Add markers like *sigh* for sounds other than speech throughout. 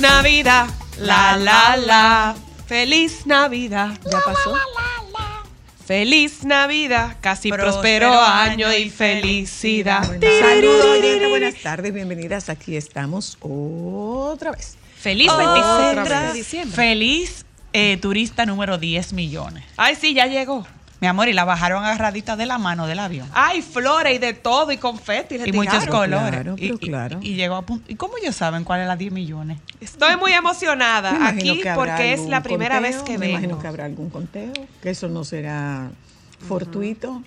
Navidad, la la la. Feliz Navidad. ¿Ya pasó? Feliz Navidad, casi Próspero año y felicidad. Saludos, buenas tardes, bienvenidas. Aquí estamos otra vez. Feliz Otra 26 vez. de diciembre. Feliz eh, turista número 10 millones. Ay, sí, ya llegó. Mi amor, y la bajaron agarradita de la mano del avión. Ay, flores y de todo y confeti. le Y muchos colores. Claro, y, y- y llegó a punto. ¿Y cómo ellos saben cuál es la 10 millones? Estoy muy emocionada *laughs* Me imagino aquí porque es la primera conteo, vez que Me imagino vengo. que habrá algún conteo, que eso no será fortuito.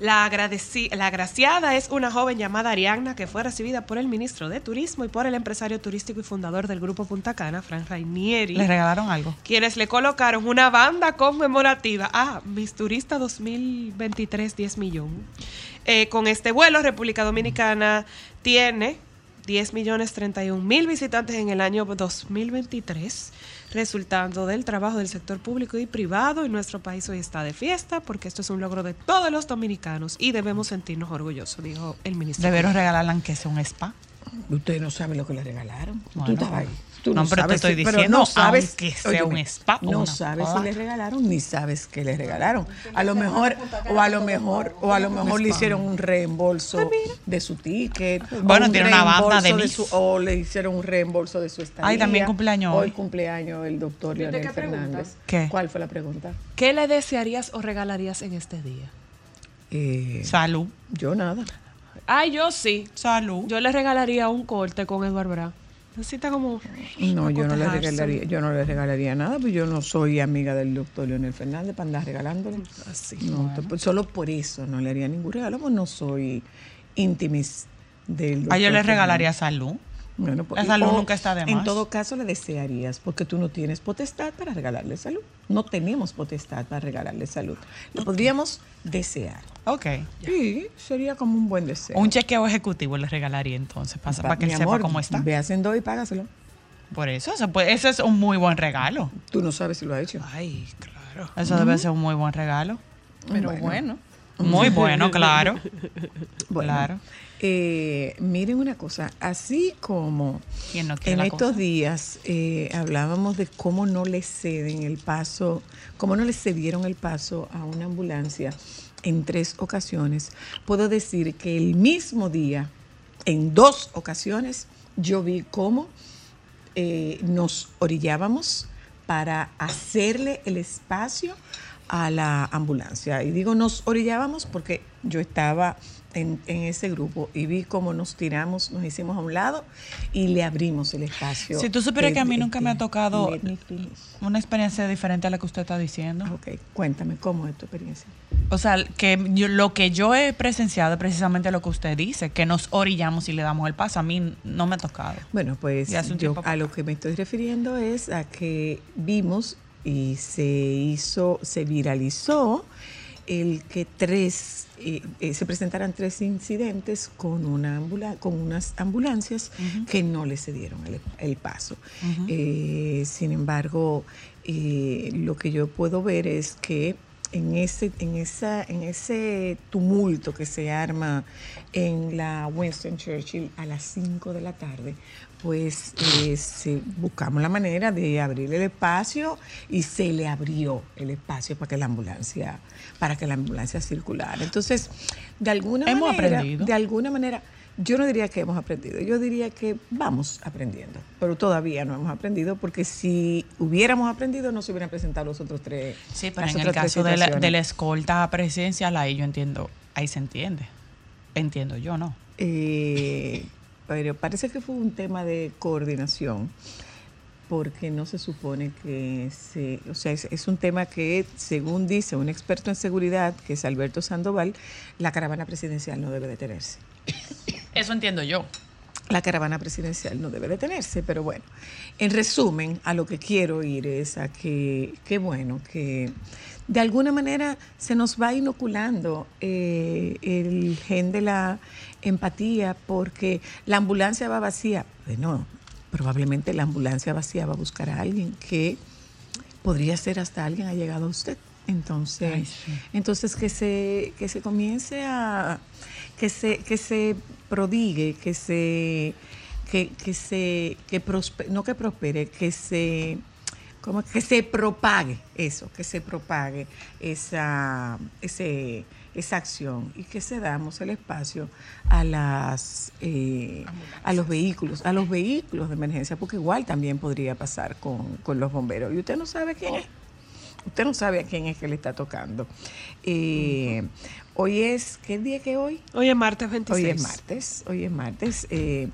La, agradeci- la agraciada es una joven llamada Ariadna que fue recibida por el ministro de Turismo y por el empresario turístico y fundador del grupo Punta Cana, Frank Rainieri. ¿Les regalaron algo? quienes le colocaron una banda conmemorativa. Ah, Mis Turistas 2023, 10 millones. Eh, con este vuelo, República Dominicana tiene 10 millones 31 mil visitantes en el año 2023, resultando del trabajo del sector público y privado. Y nuestro país hoy está de fiesta porque esto es un logro de todos los dominicanos y debemos sentirnos orgullosos, dijo el ministro. Debieron regalarle que sea un spa. Ustedes no saben lo que le regalaron. Tú Bueno, estabas ahí. Tú no, pero te estoy si- pero diciendo, no sabes, aunque sea un spa o No una sabes si le regalaron ni sabes qué le regalaron. A lo mejor o a lo mejor o a lo mejor le hicieron un reembolso de su ticket. Bueno, un tiene una banda de Miss. su- o le hicieron un reembolso de su estadía. Ay, también cumpleaños hoy. hoy. cumpleaños el doctor Leonel Fernández. ¿Qué? ¿Cuál fue la pregunta? ¿Qué le desearías o regalarías en este día? Eh, Salud. yo nada. Ay, yo sí. Salud. Yo le regalaría un corte con Edward Bra. Necesita como. No, yo no le regalaría, yo no le regalaría nada, pues yo no soy amiga del doctor Leonel Fernández para andar regalándole. No, te- pues, solo por eso no le haría ningún regalo, pues no soy íntimis del doctor. Ah, yo le regalaría salud. Bueno, pues, La salud o nunca está de En más. todo caso le desearías, porque tú no tienes potestad para regalarle salud. No tenemos potestad para regalarle salud. Lo podríamos desear. Ok. Sí, sería como un buen deseo. Un chequeo ejecutivo le regalaría entonces, para, Pa- para que él sepa cómo está. Ve a Sendo y págaselo. Por eso, eso, puede- eso es un muy buen regalo. Tú no sabes si lo ha hecho. Ay, claro. Eso debe ser un muy buen regalo. Pero bueno. Muy bueno, *laughs* claro. Bueno, Claro. Eh, miren una cosa, así como ¿Quién no quiere en estos cosa? días eh, hablábamos de cómo no le ceden el paso, cómo no le cedieron el paso a una ambulancia en tres ocasiones, puedo decir que el mismo día, en dos ocasiones, yo vi cómo eh, nos orillábamos para hacerle el espacio a la ambulancia. Y digo nos orillábamos porque yo estaba en, en ese grupo y vi cómo nos tiramos, nos hicimos a un lado y le abrimos el espacio. Si tú supieras que a mí nunca me ha tocado una experiencia diferente a la que usted está diciendo. Ok, cuéntame, ¿cómo es tu experiencia? O sea, que yo- lo que yo he presenciado es precisamente lo que usted dice, que nos orillamos y le damos el paso. A mí no me ha tocado. Bueno, pues yo a lo que me estoy refiriendo es a que vimos y se hizo, se viralizó el que tres, eh, eh, se presentaran tres incidentes con, una ambula con unas ambulancias que no le cedieron el, el paso. Eh, sin embargo, eh, lo que yo puedo ver es que en ese, en esa, en ese tumulto que se arma en la Winston Churchill a las 5 de la tarde, pues eh, se- buscamos la manera de abrirle el espacio y se le abrió el espacio para que la ambulancia, para que la ambulancia circulara. Entonces, de alguna Hemos manera, aprendido. de alguna manera, yo no diría que hemos aprendido, yo diría que vamos aprendiendo, pero todavía no hemos aprendido porque si hubiéramos aprendido no se hubieran presentado los otros tres. Sí, pero en el caso de la, situaciones. de la escolta presidencial, ahí yo entiendo, ahí se entiende. Entiendo yo, ¿no? eh, pero parece que fue un tema de coordinación, porque no se supone que se, o sea, es, es un tema que, según dice un experto en seguridad, que es Alberto Sandoval, la caravana presidencial no debe detenerse. Eso entiendo yo. La caravana presidencial no debe detenerse, pero bueno, en resumen, a lo que quiero ir es a que, qué bueno, que de alguna manera se nos va inoculando eh, el gen de la empatía porque la ambulancia va vacía. Bueno, probablemente la ambulancia vacía va a buscar a alguien que podría ser hasta alguien ha llegado a usted. Entonces, Ay, sí. entonces que se, que se comience a, que se, que se prodigue, que se, que, que se, que prospe- no que prospere, que se, como que se propague eso, que se propague esa, ese, esa acción y que se damos el espacio a las eh, a los vehículos, a los vehículos de emergencia, porque igual también podría pasar con, con los bomberos. Y usted no sabe quién es. Usted no sabe a quién es que le está tocando. Eh, Hoy es, ¿qué día que hoy? Hoy es martes 26. Hoy es martes, hoy es martes, eh,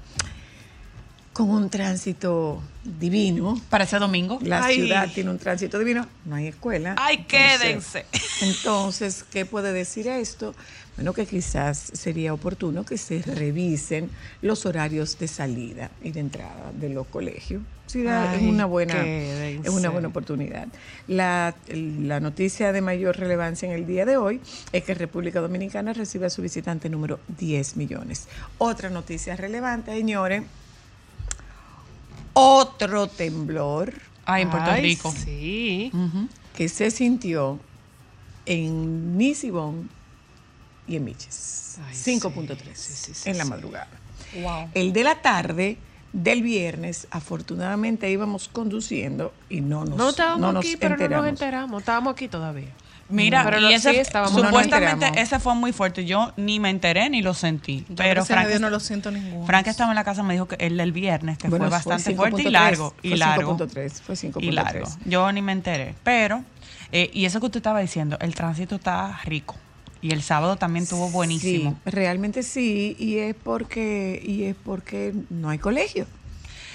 con un tránsito divino. Parece domingo. La Ay. ciudad tiene un tránsito divino, no hay escuela. Ay, Entonces- quédense. Entonces, ¿qué puede decir esto? Bueno, que quizás sería oportuno que se revisen los horarios de salida y de entrada de los colegios. Da- es una buena, es una buena oportunidad. La, la noticia de mayor relevancia en el día de hoy es que República Dominicana recibe a su visitante número 10 millones. Otra noticia relevante, señores. Otro temblor Ay, en Puerto Ay, Rico. Sí. Que se sintió en Nisibón y en Miches. Ay, 5.3 sí, sí, sí, en la madrugada. Wow. El de la tarde del viernes, afortunadamente íbamos conduciendo y no nos, No estábamos no nos aquí, pero no nos enteramos. enteramos. Estábamos aquí todavía. Mira, Pero y no- ese sí, estábamos- no nos supuestamente ese fue muy fuerte. Yo ni me enteré ni lo sentí. Yo, pero Frank, no lo siento ninguno. Frank estaba en la casa me dijo que el del viernes, que Bueno, fue bastante 5.3, fuerte y largo. Y fue largo. 5.3, fue 5.3. Y largo. Yo ni me enteré. Pero, eh, y eso que usted estaba diciendo, el tránsito está rico. Y el sábado también estuvo buenísimo. Sí, realmente sí, y es porque y es porque no hay colegio.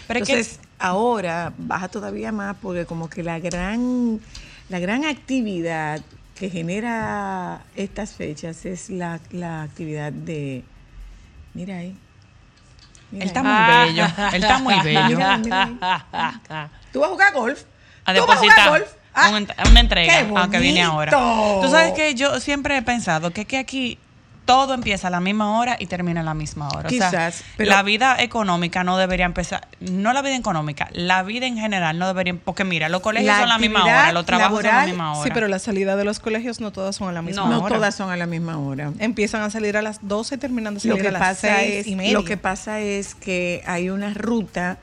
Pero es que- Entonces, ahora baja todavía más porque como que la gran la gran actividad que genera estas fechas es la, la actividad de mira ahí. Mira Él está ahí. muy bello. Él está muy bello. Mira, mira ¿Tú vas a jugar golf? a ¿Tú vas a jugar depositar golf? Ah, una entrega, ¡Qué aunque viene ahora. Tú sabes que yo siempre he pensado que, que aquí todo empieza a la misma hora y termina a la misma hora. O sea, pero- la vida económica no debería empezar, no la vida económica, la vida en general no debería, porque mira, los colegios La son la misma hora, los trabajos son laboral, la misma hora. Sí, pero la salida de los colegios no todas son a la misma No, hora. todas son a la misma hora. Empiezan a salir a las 12 y terminan de Lo salir que, a las pasa 6 es, y media. lo que pasa es que hay una ruta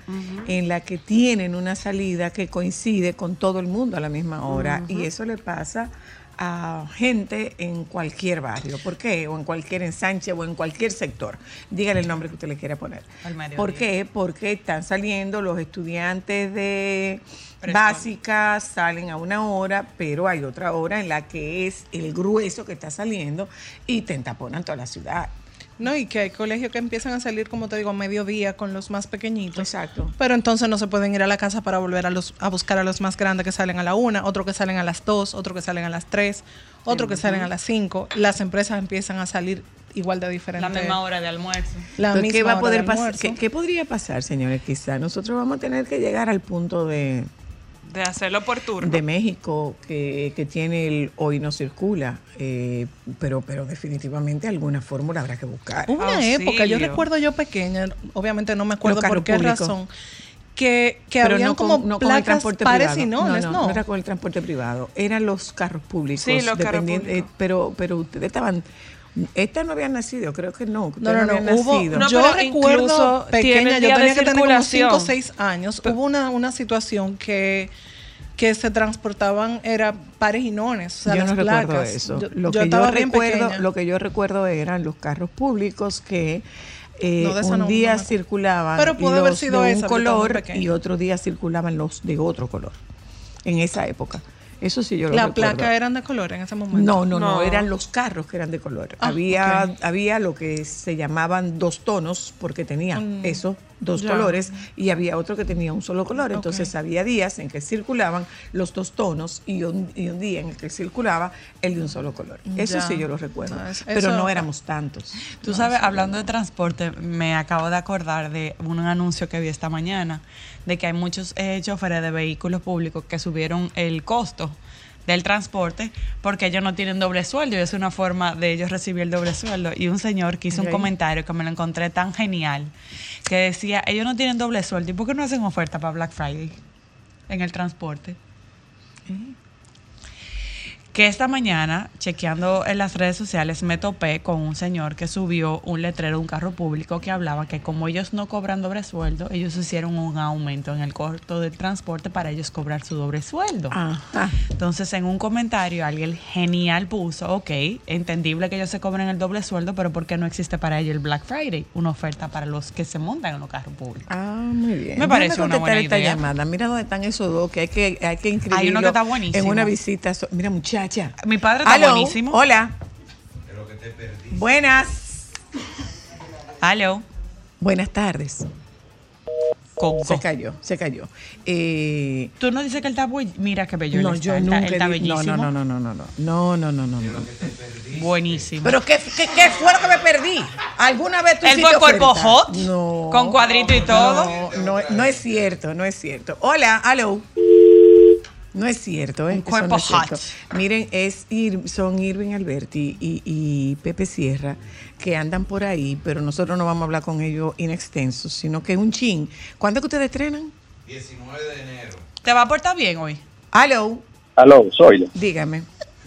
en la que tienen una salida que coincide con todo el mundo a la misma hora y eso le pasa a gente en cualquier barrio. ¿Por qué? O en cualquier ensanche o en cualquier sector. Dígale el nombre que usted le quiera poner. ¿Por qué? Porque están saliendo los estudiantes de básica, salen a una hora, pero hay otra hora en la que es el grueso que está saliendo y te entaponan toda la ciudad. No, y que hay colegios que empiezan a salir, como te digo, a mediodía con los más pequeñitos. Exacto. Pero entonces no se pueden ir a la casa para volver a, los, a buscar a los más grandes que salen a la una, otro que salen a las dos, otro que salen a las tres, otro que salen a las cinco. Las empresas empiezan a salir igual de la diferente. misma hora de almuerzo. La Entonces, ¿qué misma va a hora poder de pasar? almuerzo. ¿Qué, qué podría pasar, señores? Quizá nosotros vamos a tener que llegar al punto de, De hacerlo por turno. de México que, que tiene el hoy no circula, eh, pero, pero definitivamente alguna fórmula habrá que buscar. Hubo una Auxilio. época, yo recuerdo yo pequeña, obviamente no me acuerdo por qué razón, que, que Pero habían no como con, no con el placas transporte pares privado. y nones, no, no. no, era con el transporte privado, eran los carros públicos. Sí, los carros dependiendo- públicos. eh, pero, pero ustedes estaban, estas no habían nacido, creo que no. No, no, no, habían hubo, nacido. No, yo recuerdo incluso pequeña, yo tenía que tener como 5 o circulación. 6 años, hubo una, una situación que, que se transportaban, era pares y nones, o sea, yo las no recuerdo placas. eso. Yo, lo, yo que estaba yo bien recuerdo, pequeña. lo que yo recuerdo eran los carros públicos que eh, No, un no- día circulaban Pero pudo los haber sido de esa, un color y otro día circulaban los de otro color. En esa época. Eso sí yo lo La recuerdo. placa eran de color en ese momento. No, no, no, No. eran los carros que eran de color. Ah, había, había lo que se llamaban dos tonos, porque tenía Mm, eso, dos ya. colores, y había otro que tenía un solo color. Entonces había días en que circulaban los dos tonos y un, y un día en el que circulaba el de un solo color. Eso Ya. sí yo lo recuerdo. No, pero no éramos tantos. Tú sabes, hablando de transporte, me acabo de acordar de un anuncio que vi esta mañana, de que hay muchos eh, choferes de vehículos públicos que subieron el costo del transporte porque ellos no tienen doble sueldo y es una forma de ellos recibir el doble sueldo. Y un señor que hizo un comentario que me lo encontré tan genial, que decía, ellos no tienen doble sueldo, ¿y por qué no hacen oferta para Black Friday en el transporte? Que esta mañana, chequeando en las redes sociales, me topé con un señor que subió un letrero de un carro público que hablaba que como ellos no cobran doble sueldo, ellos hicieron un aumento en el costo del transporte para ellos cobrar su doble sueldo. Ajá. Entonces, en un comentario, alguien genial puso, ok, entendible que ellos se cobren el doble sueldo, pero ¿por qué no existe para ellos el Black Friday? Una oferta para los que se montan en los carros públicos. Ah, muy bien. Me parece una buena esta idea. llamada. Mira dónde están esos dos que hay que, hay que inscribirlo Hay uno que está buenísimo. en una visita. Mira, muchacha. Mi padre está Aló, buenísimo. Hola. Buenas. Aló. Buenas tardes. Se cayó, se cayó. Eh, Tú no dices que él está bu- Mira qué bello. no, él yo está. Nunca él está no, bellísimo. no, no, no, no, no, no, no, no, no, no, no. Buenísimo. Pero ¿qué, qué, qué fue lo que me perdí? ¿Alguna vez tú Él hiciste fue cuerpo oferta? hot, No. con cuadrito y todo. No, no, no es cierto, no es cierto. Hola, aló. No es cierto, ¿eh? Un cuerpo no es cierto. hot. Miren, es Ir- son Irving Alberti y, y Pepe Sierra que andan por ahí, pero nosotros no vamos a hablar con ellos in extenso, sino que un chin. ¿Cuándo es que ustedes estrenan? 19 de enero. ¿Te va a portar bien hoy? Aló, Aló, soy dígame.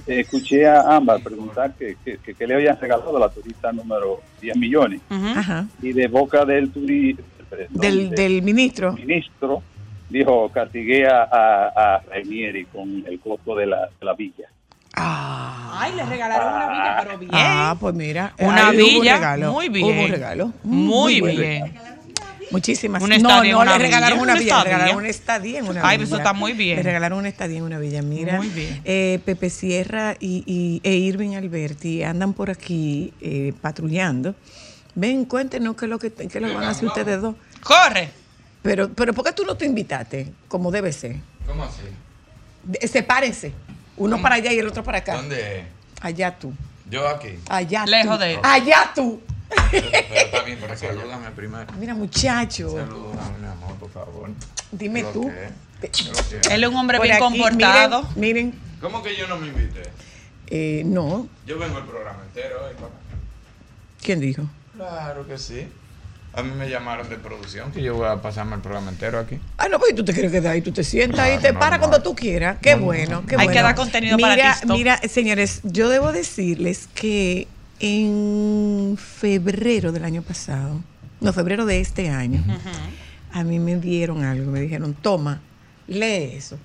Escuché a Ámbar preguntar que, que, que- que le habían regalado a la turista número 10 millones. Ajá. Y de boca del turista, Del, del ministro. ministro, dijo, castigué a, a, a Rainieri con el costo de la, de la villa. Ah. Ay, le regalaron una villa, pero bien. Ah, pues mira. Una ahí hubo un villa, regalo. muy bien. Hubo un regalo. Muy bueno. bien. Muchísimas. Un no, no, una le regalaron villa, una una villa, le regalaron una estadía en una Ay, villa. eso está muy bien. Le regalaron una estadía en una villa. Mira, Muy bien. eh, Pepe Sierra y, y- e Irving Alberti andan por aquí eh, patrullando. Ven, cuéntenos qué es lo que, qué lo van a hacer ustedes dos. Corre. Pero, pero ¿por qué tú no te invitaste? Como debe ser. ¿Cómo así? De- sepárense. Uno para allá y el otro para acá. ¿Dónde es? Allá tú. Yo aquí. Allá Lejos tú. de él. Allá tú. Pero, pero está bien, pero *laughs* salúdame primero. Mira, muchacho. Salúdame, mi amor, por favor. Dime tú. que- lo que- Él es un hombre Por bien aquí, comportado. Miren, miren ¿Cómo que yo no me invité? eh, no. Yo vengo al programa entero hoy, papá. ¿Quién dijo? Claro que sí. A mí me llamaron de producción que yo voy a pasarme el programa entero aquí. Ah, no, pues tú te crees que de ahí tú te sientas No, te no, para no. cuando tú quieras. Qué bueno, qué Hay bueno. que dar contenido mira, para TikTok. Mira, señores, yo debo decirles que en febrero del año pasado, no, febrero de este año, a mí me dieron algo, me dijeron, toma, lee eso.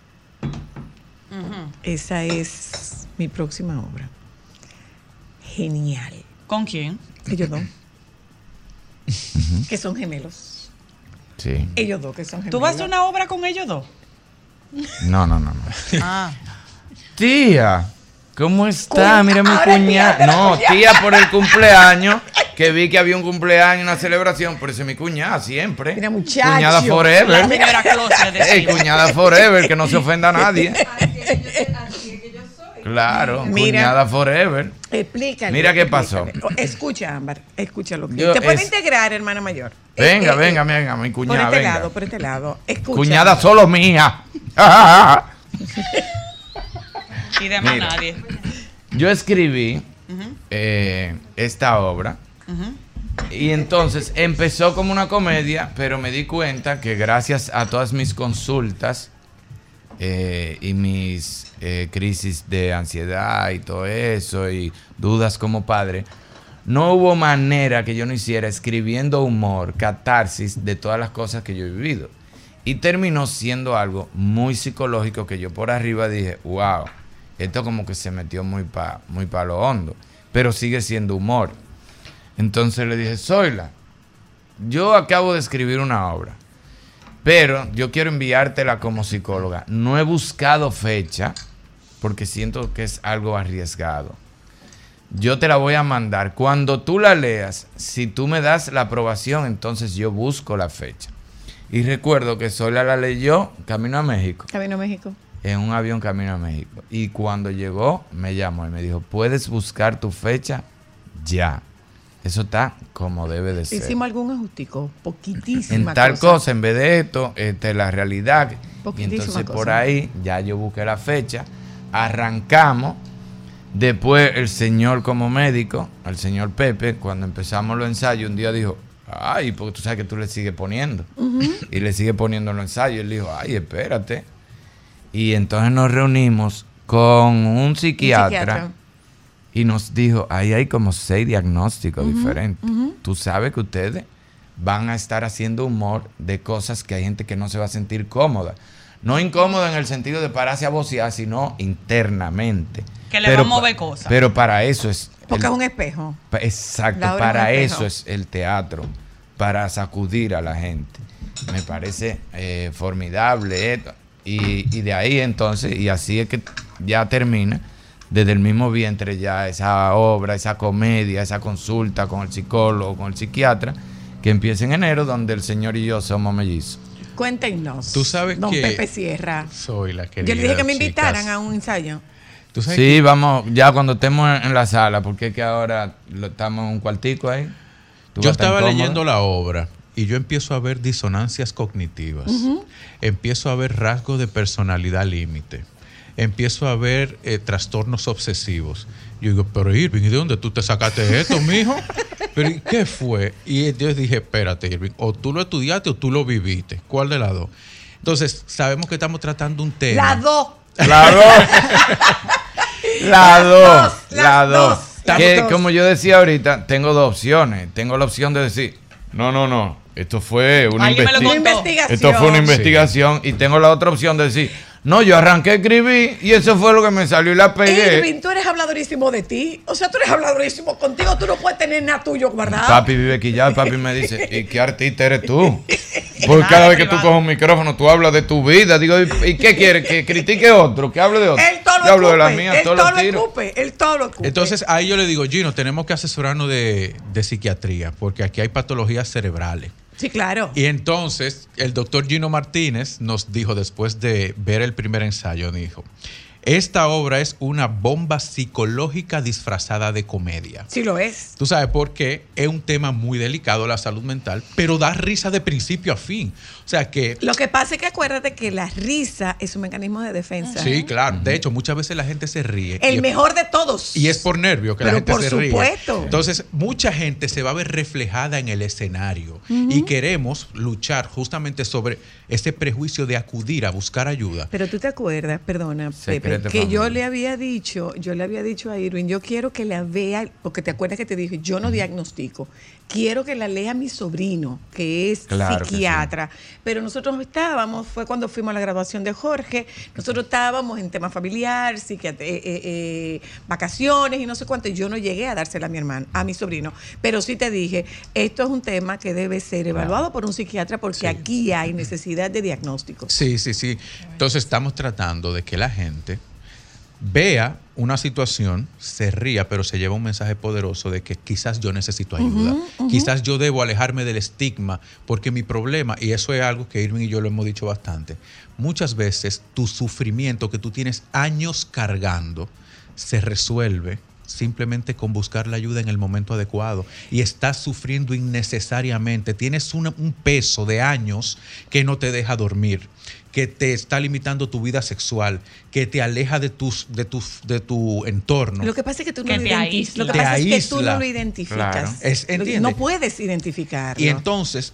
Esa es mi próxima obra. Genial. ¿Con quién? Ellos dos. Que son gemelos. Sí. Ellos dos que son gemelos. ¿Tú vas a hacer una obra con ellos dos? No, no, no, no. Ah. Tía, ¿cómo está? Cuña- Mira mi cuñada. No, tía por el cumpleaños, que vi que había un cumpleaños, una celebración, por eso es mi cuñada siempre. Mira, muchacho. Cuñada La forever. *laughs* Ey, decimos. cuñada forever, que no se ofenda a nadie. Claro, Mira. cuñada forever. Explícale. Mira qué pasó. explícale. Escucha, Ámbar, escucha lo que. Yo Te puede es- integrar, hermana mayor. Venga, Eh, venga, eh, venga, mi Por cuñada, este venga. lado, por este lado. Escucha. Cuñada solo mía. *laughs* Y de más Mira. nadie. Yo escribí eh, esta obra y entonces empezó como una comedia, pero me di cuenta que gracias a todas mis consultas eh, y mis eh, crisis de ansiedad y todo eso y dudas como padre, no hubo manera que yo no hiciera escribiendo humor, catarsis de todas las cosas que yo he vivido. Y terminó siendo algo muy psicológico que yo por arriba dije, wow, esto como que se metió muy pa, muy pa lo hondo, pero sigue siendo humor. Entonces le dije, Zoila, yo acabo de escribir una obra, pero yo quiero enviártela como psicóloga. No he buscado fecha porque siento que es algo arriesgado. Yo te la voy a mandar. Cuando tú la leas, si tú me das la aprobación, entonces yo busco la fecha. Y recuerdo que Sola la leyó camino a México, Camino a México. en un avión camino a México. Y cuando llegó, me llamó y me dijo, puedes buscar tu fecha ya. Eso está como debe de ser. Hicimos algún ajustico, poquitísima en tal cosa. cosa, en vez de esto, esta es la realidad. Y entonces por ahí ya yo busqué la fecha, arrancamos. Después el señor como médico, el señor Pepe, cuando empezamos los ensayos, un día dijo, ay, porque tú sabes que tú le sigues poniendo. Y le sigue poniendo los ensayos. Él dijo, ay, espérate. Y entonces nos reunimos con un psiquiatra. Y nos dijo, ahí hay como seis diagnósticos diferentes. Tú sabes que ustedes van a estar haciendo humor de cosas que hay gente que no se va a sentir cómoda. No incómoda en el sentido de pararse a vocear, sino internamente. Que le va a pa- mover cosas. Pero para eso es... Porque el- es un espejo. Exacto, para es un espejo. eso es el teatro, para sacudir a la gente. Me parece eh, formidable esto. Y, y de ahí entonces, y así es que ya termina, desde el mismo vientre ya esa obra, esa comedia, esa consulta con el psicólogo, con el psiquiatra, que empieza en enero, donde el señor y yo somos mellizos. Cuéntenos. Tú sabes don que- Pepe Sierra. Soy la que Yo le dije que me invitaran a un ensayo. ¿Tú sabes Sí, que- vamos, ya cuando estemos en, la sala, porque es que ahora lo- estamos en un cuartico ahí. Yo estaba leyendo la obra y yo empiezo a ver disonancias cognitivas. Empiezo a ver rasgos de personalidad límite. Empiezo a ver eh, trastornos obsesivos. Yo digo, pero Irving, ¿y de dónde tú te sacaste esto, mijo? *laughs* Pero ¿y qué fue? Y yo dije, espérate, Irving, o tú lo estudiaste o tú lo viviste. ¿Cuál de las dos? Entonces, sabemos que estamos tratando un tema. La dos. La dos. *laughs* La dos. dos, La las dos. Que Las dos. como yo decía ahorita, tengo dos opciones. Tengo la opción de decir, no, no, no. Esto fue una. Investigación. esto fue una investigación. Y tengo la otra opción de decir, no, yo arranqué a escribir y eso fue lo que me salió y la pegué. Irving, tú eres habladorísimo de ti. O sea, tú eres habladorísimo contigo. Tú no puedes tener nada tuyo guardado. Papi vive aquí ya, papi me dice, *laughs* ¿y qué artista eres tú? *laughs* Porque cada vez que tú coges un micrófono, tú hablas de tu vida. Digo, ¿y, qué quieres? ¿Que critique otro? ¿Que hable de otro? Él todo lo yo hablo de la mía, él todo lo tiro. escupe. Él todo lo escupe. Entonces ahí yo le digo, Gino, tenemos que asesorarnos de, de psiquiatría, porque aquí hay patologías cerebrales. Sí, claro. Y entonces el doctor Gino Martínez nos dijo después de ver el primer ensayo, dijo, esta obra es una bomba psicológica disfrazada de comedia. Sí lo es. Tú sabes por qué es un tema muy delicado la salud mental, pero da risa de principio a fin. O sea que Lo que pasa es que acuérdate que la risa es un mecanismo de defensa. sí, claro. De hecho, muchas veces la gente se ríe. El es- mejor de todos. Y es por nervio que la gente por se ríe. supuesto. Entonces, mucha gente se va a ver reflejada en el escenario. Y queremos luchar justamente sobre ese prejuicio de acudir a buscar ayuda. Pero tú te acuerdas, perdona, Pepe, que yo le había dicho, yo le había dicho a Irwin, yo quiero que la vea, porque te acuerdas que te dije, yo no diagnostico, quiero que la lea mi sobrino, que es Claro que sí. psiquiatra. Pero nosotros estábamos, fue cuando fuimos a la graduación de Jorge, nosotros estábamos en tema familiar, psiquiat- eh, eh, eh, vacaciones y no sé cuánto, yo no llegué a dársela a mi hermano, a mi sobrino. Pero sí te dije, esto es un tema que debe ser evaluado por un psiquiatra porque aquí hay necesidad de diagnóstico. Sí, sí, sí. Entonces, estamos tratando de que la gente vea una situación, se ría, pero se lleva un mensaje poderoso de que quizás yo necesito ayuda. Quizás yo debo alejarme del estigma, porque mi problema, y eso es algo que Irving y yo lo hemos dicho bastante, muchas veces tu sufrimiento que tú tienes años cargando se resuelve simplemente con buscar la ayuda en el momento adecuado y estás sufriendo innecesariamente, tienes una- un peso de años que no te deja dormir, que te está limitando tu vida sexual, que te aleja de, tus, de, tu, de tu entorno. Lo que pasa es que tú no Que lo te identificas. Lo que pasa es que tú no lo identificas. No puedes identificarlo. Y entonces,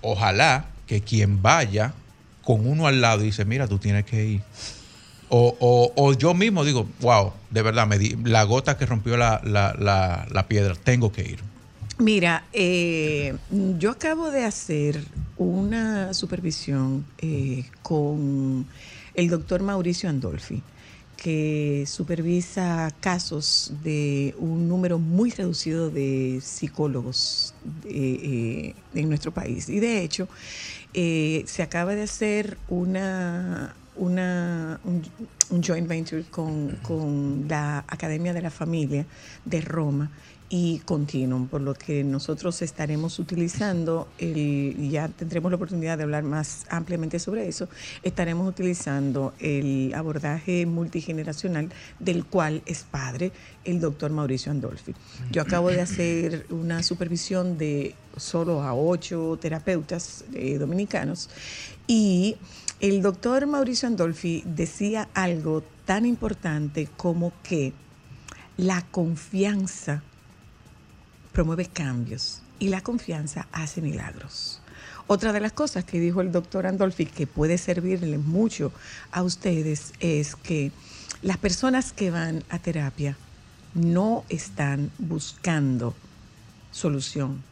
ojalá que quien vaya con uno al lado y dice, mira, tú tienes que ir. O, yo mismo digo, wow, de verdad, me di, la gota que rompió la, piedra, tengo que ir. Mira, eh, yo acabo de hacer una supervisión eh, con el doctor Mauricio Andolfi, que supervisa casos de un número muy reducido de psicólogos eh, eh, en nuestro país. Y de hecho, se acaba de hacer una, una, un, joint venture con, con la Academia de la Familia de Roma y Continuum, por lo que nosotros estaremos utilizando, el, ya tendremos la oportunidad de hablar más ampliamente sobre eso, estaremos utilizando el abordaje multigeneracional del cual es padre el doctor Mauricio Andolfi. Yo acabo de hacer una supervisión de solo a ocho terapeutas eh, dominicanos y el doctor Mauricio Andolfi decía algo tan importante como que la confianza promueve cambios y la confianza hace milagros. Otra de las cosas que dijo el doctor Andolfi que puede servirle mucho a ustedes es que las personas que van a terapia no están buscando solución.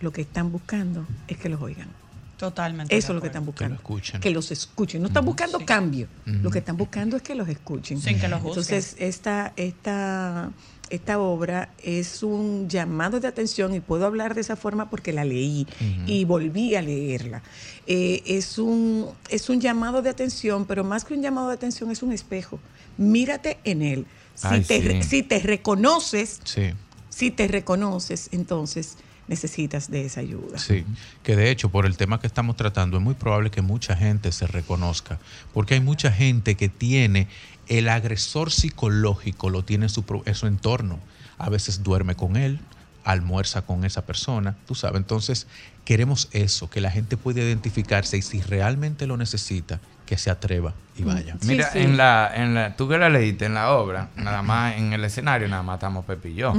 Lo que están buscando es que los oigan. Totalmente. Eso es lo que están buscando. Que lo escuchen. Que los escuchen. No están buscando Sí. cambio. Lo que están buscando es que los escuchen. Sin que los. Entonces, esta, esta, esta obra es un llamado de atención y puedo hablar de esa forma porque la leí y volví a leerla. Eh, es, un, es un llamado de atención, pero más que un llamado de atención es un espejo. Mírate en él. Si, Ay, te, re- sí. si te reconoces, Sí. si te reconoces, entonces necesitas de esa ayuda. Sí, que de hecho por el tema que estamos tratando es muy probable que mucha gente se reconozca, porque hay mucha gente que tiene el agresor psicológico, lo tiene en su, pro- en su entorno, a veces duerme con él, almuerza con esa persona, tú sabes, entonces queremos eso, que la gente pueda identificarse y si realmente lo necesita, que se atreva y vaya. Sí, Mira, sí. en la, en la, tú que la leíste en la obra, nada más en el escenario, nada más estamos Pepe y yo.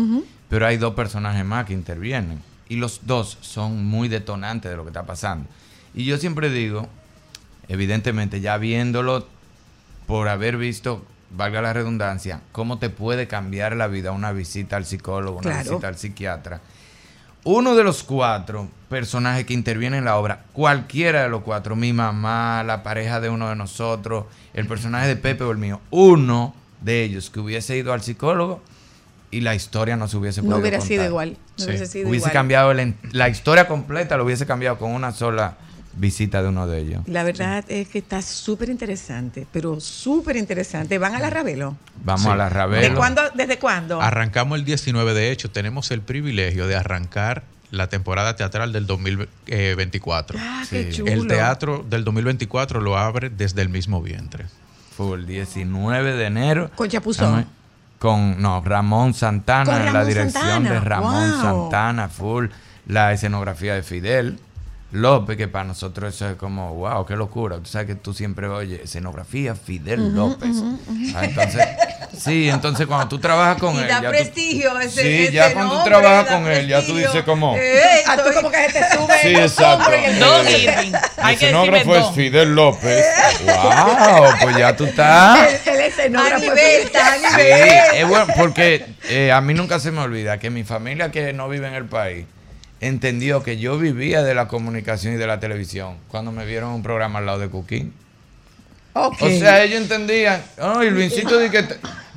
Pero hay dos personajes más que intervienen. Y los dos son muy detonantes de lo que está pasando. Y yo siempre digo, evidentemente, ya viéndolo por haber visto, valga la redundancia, cómo te puede cambiar la vida una visita al psicólogo, una Claro. visita al psiquiatra. Uno de los cuatro personajes que intervienen en la obra, cualquiera de los cuatro, mi mamá, la pareja de uno de nosotros, el personaje de Pepe o el mío, uno de ellos que hubiese ido al psicólogo y la historia no se hubiese No podido hubiera sido igual. No Sí. hubiese sido Hubiese igual. cambiado la historia completa, lo hubiese cambiado con una sola visita de uno de ellos. La verdad es que está súper interesante, pero súper interesante. ¿Van a la Ravelo? Vamos Sí. a la ¿De Ravelo. cuándo, ¿Desde cuándo? Arrancamos el 19, de hecho, tenemos el privilegio de arrancar la temporada teatral del 2024. Ah, qué Sí. chulo. El teatro del 2024 lo abre desde el mismo vientre. Fue el 19 de enero. Con Chapuzón. Con, no, Ramón Santana, la dirección Santana. de Ramón Wow. Santana, full. La escenografía de Fidel López, que para nosotros eso es como, wow, qué locura. Tú sabes que tú siempre oyes escenografía Fidel López. Ah, entonces, sí, entonces cuando tú trabajas con Y él. da ya tú- prestigio ese- Sí, ese ya cuando tú trabajas con él, ya tú dices como. Eh, Ah, tú estoy- como que se te sube Sí, exacto. Eh, Irving. El escenógrafo es. Fidel López. ¡Wow! Pues ya tú estás. El, el escenógrafo. A nivel, está a Sí, nivel. es bueno, porque eh, a mí nunca se me olvida que mi familia que no vive en el país entendió que yo vivía de la comunicación y de la televisión cuando me vieron un programa al lado de Cooking. O sea, ellos entendían, oh, Irvincito di que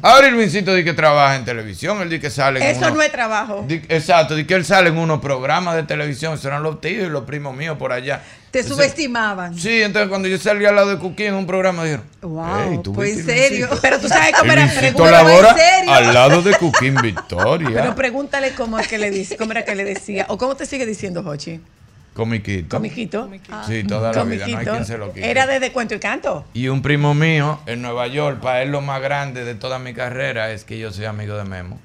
ahora Irvincito di que trabaja en televisión, él di que sale en Eso no es trabajo. di- exacto, di que él sale en unos programas de televisión, esos eran los tíos y los primos míos por allá. Te Entonces, subestimaban. Sí, entonces cuando yo salí al lado de Cooking en un programa dijeron, Wow, "Ey, ¿tú pues en serio. Irvincito?" Pero tú sabes cómo era. Luisito Pregúntale, labora ¿en serio? al lado de Cooking Victoria. pero pregúntale cómo es que le dice, cómo era que le decía. O cómo te sigue diciendo, Hochi. Comiquito. Comiquito. Sí, toda la vida, no hay quien se lo quite. Era desde cuento y canto. Y un primo mío en Nueva York, para él lo más grande de toda mi carrera es que yo soy amigo de Memo.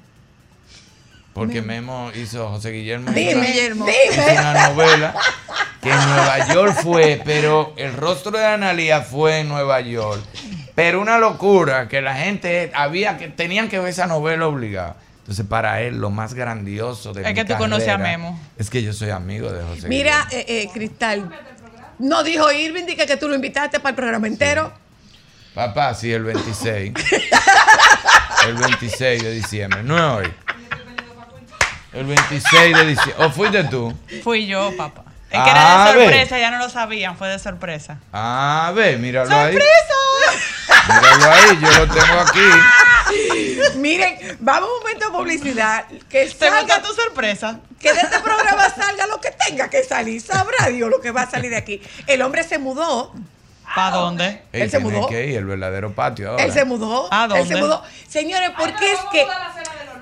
Porque Memo hizo, José Guillermo Dime, una- Guillermo. hizo dime. una novela que en Nueva York fue, pero el rostro de Analia fue en Nueva York. Pero una locura que la gente había que tenían que ver esa novela obligada. Entonces, para él, lo más grandioso de Es mi que tú conoces a Memo. Es que yo soy amigo de José Mira, eh, eh, Cristal. No dijo Irving que, que tú lo invitaste para el programa entero. Papá, sí, el 26. *laughs* el 26 de diciembre. No es hoy. El 26 de diciembre. ¿O fuiste tú? Fui yo, papá. Es Ah, que era de sorpresa, ya no lo sabían, fue de sorpresa. Ah, ve, míralo ahí. Míralo ahí, yo lo tengo aquí. Miren, vamos a un momento de publicidad. Que ¿Te salga, tu sorpresa? que de este programa salga lo que tenga que salir. Sabrá Dios lo que va a salir de aquí. El hombre se mudó ¿Para dónde? Ey, Él se tienen mudó. que ir, el verdadero patio ahora. Él se mudó. ¿A Él dónde? se mudó. Señores, porque es que.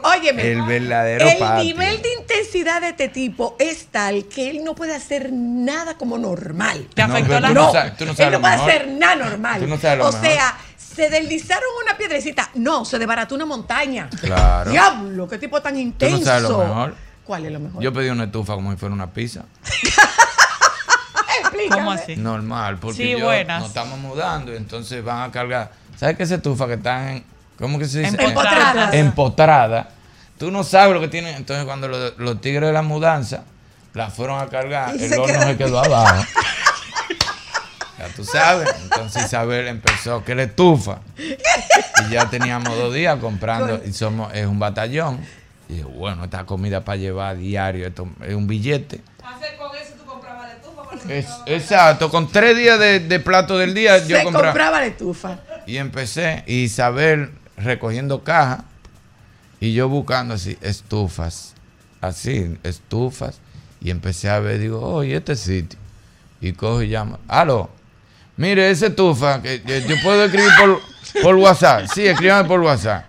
Óyeme. El verdadero el patio. nivel de intensidad de este tipo es tal que él no puede hacer nada como normal. ¿Te No, afectó pero la No, no sabes- tú no sabes él no puede mejor. hacer nada normal. Tú no sabes lo o mejor. sea, se deslizaron una piedrecita. No, se desbarató una montaña. Claro. Diablo, qué tipo tan intenso. sabes lo mejor. ¿Cuál es lo mejor? Yo pedí una estufa como si fuera una pizza. *laughs* Explícame. ¿Cómo así? Normal, porque Sí, yo buenas. nos estamos mudando y entonces van a cargar. ¿Sabes qué es estufa que están en, ¿cómo que se dice? Empotradas. Empotrada. Tú no sabes lo que tienen. Entonces cuando los, los tigres de la mudanza la fueron a cargar, Y el horno quedó- se quedó abajo. *laughs* Ya tú sabes. Entonces Isabel empezó que la estufa. Y ya teníamos dos días comprando. Y somos, es un batallón. Y dije, bueno, esta comida para llevar diario, esto es un billete. Hacer con eso tú comprabas la estufa. con Es- exacto, con tres días de, de plato del día yo se compraba. compraba la estufa. Y empecé, y Isabel recogiendo caja, y yo buscando así, estufas, así, estufas, y empecé a ver, digo, oye, este sitio. Y cojo y llamo, aló, mire, esa estufa, que yo puedo escribir por, por WhatsApp, sí, escríbame por WhatsApp.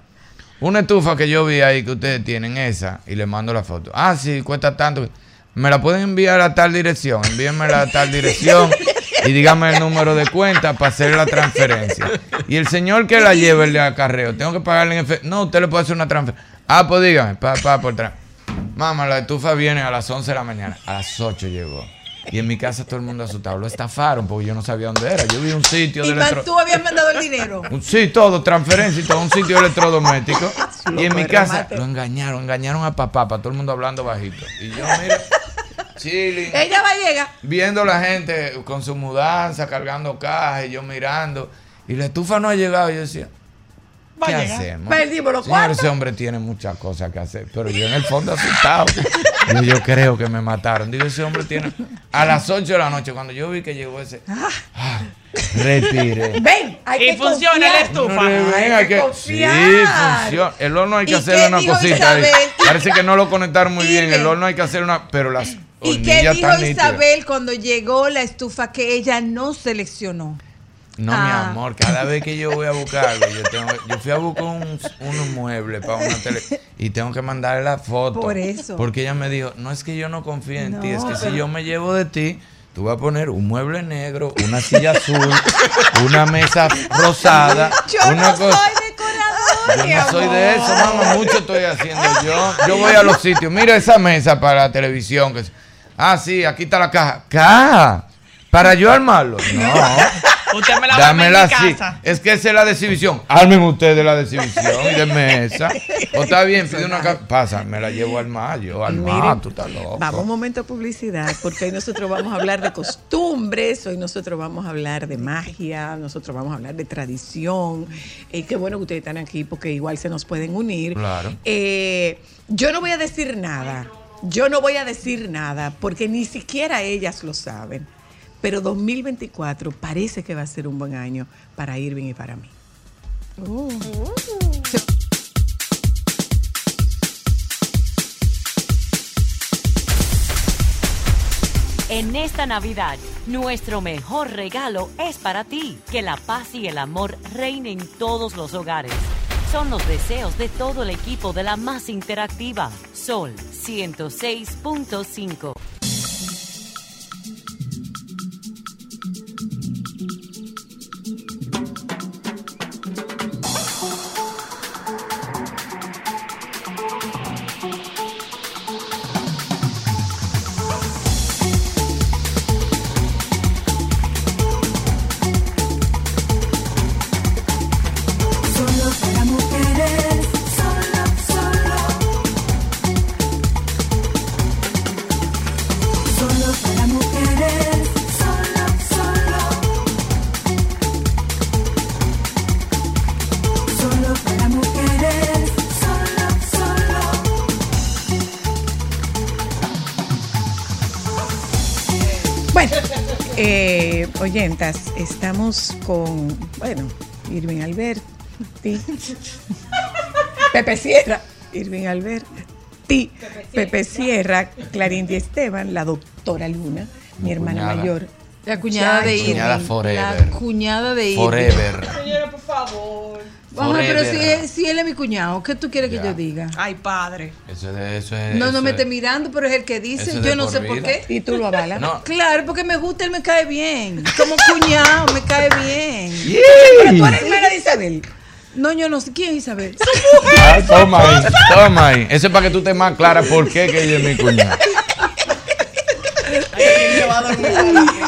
Una estufa que yo vi ahí que ustedes tienen, esa, y le mando la foto. Ah, sí, cuesta tanto. Me la pueden enviar a tal dirección, envíenmela a tal dirección y dígame el número de cuenta para hacer la transferencia. Y el señor que la lleve el de acarreo, tengo que pagarle en efecto. No, usted le puede hacer una transferencia. Ah, pues dígame, pa, pa, por tra- Mamá, la estufa viene a las 11 de la mañana. A las 8 llegó. Y en mi casa todo el mundo asustado. Lo estafaron porque yo no sabía dónde era. Yo vi un sitio de Y man- electro... tú habías mandado el dinero. Un- Sí, todo, transferencia y todo, un sitio electrodoméstico. y en mi casa remate. lo engañaron, engañaron a papá, para todo el mundo hablando bajito. Y yo, mira, chilling, Ella va a llegar. viendo la gente con su mudanza, cargando cajas, y yo mirando. Y la estufa no ha llegado. Y yo decía, Va ¿qué hacemos? Perdimos los Señor, ese hombre tiene muchas cosas que hacer. Pero yo en el fondo asustado. Digo, yo creo que me mataron. Digo, ese hombre tiene. A las 8 de la noche, cuando yo vi que llegó ese. ah, respire. Ven, hay Y que funciona confiar. la estufa. No le Hay venga, que que- confiar. Sí, funciona. El horno hay que ¿Y hacerle qué una cosita. Isabel? Parece que no lo conectaron muy bien. El horno hay que hacer una. Pero las ¿Y qué dijo nítidas. Isabel cuando llegó la estufa que ella no seleccionó? No, Ah. mi amor, cada vez que yo voy a buscarlo, yo, tengo, yo fui a buscar un, un mueble para una tele y tengo que mandarle la foto. Por eso. Porque ella me dijo, no es que yo no confíe en ti, es que pero- si yo me llevo de ti, tú vas a poner un mueble negro, una silla azul, una mesa rosada, *laughs* Yo una no cosa. soy decoradora. Yo mi no soy de eso, mamá, mucho estoy haciendo yo. Yo voy a los sitios, mira esa mesa para la televisión. Que... Ah, sí, aquí está la caja. ¿Caja? ¿Para yo armarlo? No. Usted me la a Dámela en mi así. casa. Es que esa es la exhibición. *laughs* Armen ustedes la de exhibición y denme esa. O *laughs* está bien, pide una caja. Pasa, me la llevo al mar. Yo al mar, Miren, tú estás loco. Vamos un momento de publicidad, porque hoy nosotros vamos a hablar de costumbres, hoy nosotros vamos a hablar de magia, nosotros vamos a hablar de tradición. Y qué bueno que ustedes están aquí, porque igual se nos pueden unir. Claro. Eh, yo no voy a decir nada, yo no voy a decir nada, porque ni siquiera ellas lo saben. Pero 2024 parece que va a ser un buen año para Irving y para mí. En esta Navidad, nuestro mejor regalo es para ti. Que la paz y el amor reinen en todos los hogares. Son los deseos de todo el equipo de la más interactiva, Sol 106.5. oyentas, estamos con, bueno, Irving Alberti, Pepe Sierra, Irving Alberti, Pepe Sierra, Clarín Di Esteban, la doctora Luna, mi Mi hermana cuñada. mayor, La cuñada de. Irving. Cuñada forever. La cuñada de Irving. Forever. Pero si, si él es mi cuñado, ¿qué tú quieres que yo diga? Ay, padre. Eso es de eso es. No, no eso me es- esté mirando, pero es el que dice. Yo no sé por qué. ¿Y tú lo avalas? No. Claro, porque me gusta, él me cae bien. Como cuñado, me cae bien. *laughs* Pero tú eres hermana de Isabel. No, yo no sé. ¿Quién es Isabel? Ah, toma ahí, toma ahí. Eso es para que tú estés más clara por qué que ella es mi cuñada. Vamos a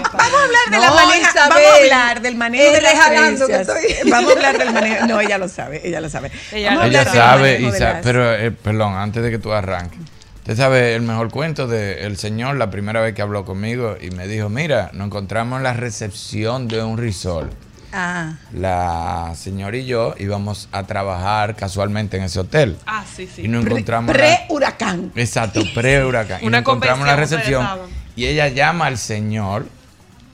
hablar de la No, maneja, Isabel. *laughs* vamos a hablar del manejo de las *laughs* que estoy. Vamos a hablar del manejo. No, ella lo sabe, ella lo sabe. Ella del sabe, de las- pero eh, perdón, antes de que tú arranques. Usted sabe el mejor cuento de el señor la primera vez que habló conmigo y me dijo, mira, nos encontramos en la recepción de un resort. Ah, La señora y yo íbamos a trabajar casualmente en ese hotel. Ah, sí, sí. Y nos encontramos... Pre-huracán. Exacto, *laughs* pre-huracán. Y nos encontramos en la recepción. Y ella llama al señor.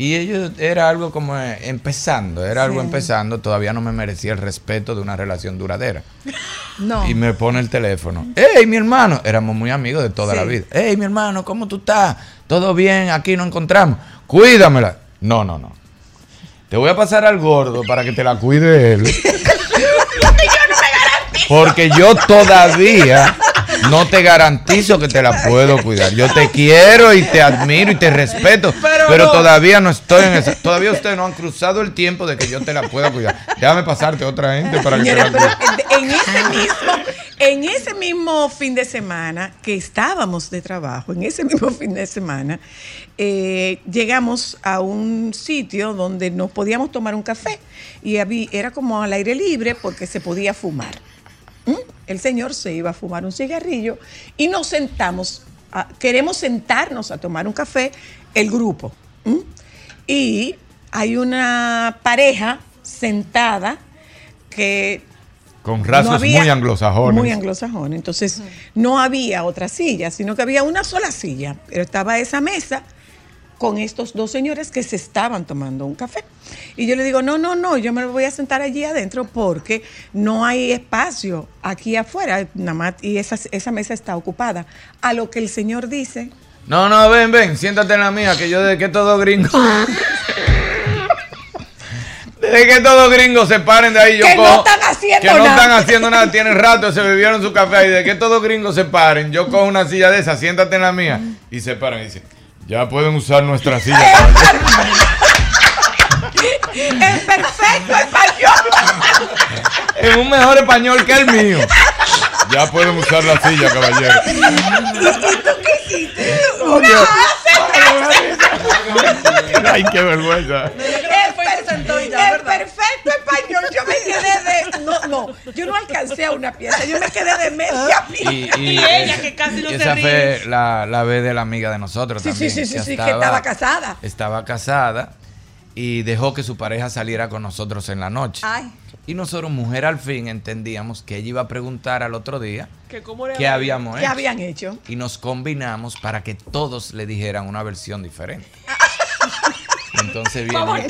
Y ellos era algo como eh, empezando, era algo empezando. Todavía no me merecía el respeto de una relación duradera. *laughs* no. Y me pone el teléfono. ¡Ey, mi hermano! Éramos muy amigos de toda Sí. la vida. ¡Ey, mi hermano! ¿Cómo tú estás? ¿Todo bien? Aquí nos encontramos. Cuídamela. No, no, no. Te voy a pasar al gordo para que te la cuide él. *laughs* Porque yo todavía no te garantizo que te la puedo cuidar. Yo te quiero y te admiro y te respeto, pero, todavía no estoy en eso. Todavía ustedes no han cruzado el tiempo de que yo te la pueda cuidar. Déjame pasarte otra gente para que te la pero en ese mismo, en ese mismo fin de semana que estábamos de trabajo, en ese mismo fin de semana, eh, llegamos a un sitio donde nos podíamos tomar un café y había, era como al aire libre porque se podía fumar. ¿Mm? El señor se iba a fumar un cigarrillo y nos sentamos, a- queremos sentarnos a tomar un café, el grupo. ¿Mm? Y hay una pareja sentada que Con rasgos no había- muy anglosajones. Muy anglosajones. Entonces, no había otra silla, sino que había una sola silla. Pero estaba esa mesa con estos dos señores que se estaban tomando un café. Y yo le digo, no, no, no, yo me voy a sentar allí adentro porque no hay espacio aquí afuera, nada más, y esa, esa mesa está ocupada. A lo que el señor dice, No, no, ven, ven, siéntate en la mía, que yo desde que todos gringos. *laughs* Desde que todos gringos se paren de ahí, yo Que no están haciendo Que no nada. están haciendo nada, tienen rato, se bebieron su café. Y de que todos gringos se paren, yo cojo una silla de esa, siéntate en la mía. Y se paran y dicen, ya pueden usar nuestra silla. *laughs* caballero". en perfecto español. en un mejor español que el mío. Ya pueden usar la silla, caballero. Ay, qué vergüenza. En perfecto español, yo me quedé de. No, no, yo no alcancé a una pieza, yo me quedé de media pieza. Y, y Y ella, que casi no y se esa ríe. fue la, la vez de la amiga de nosotros Sí, sí, también. sí, sí, sí, que estaba casada. Estaba casada y dejó que su pareja saliera con nosotros en la noche. Ay. Y nosotros, mujer al fin, entendíamos que ella iba a preguntar al otro día Que cómo le qué va? habíamos ¿Qué hecho. habían hecho? Y nos combinamos para que todos le dijeran una versión diferente. *laughs* Entonces viene.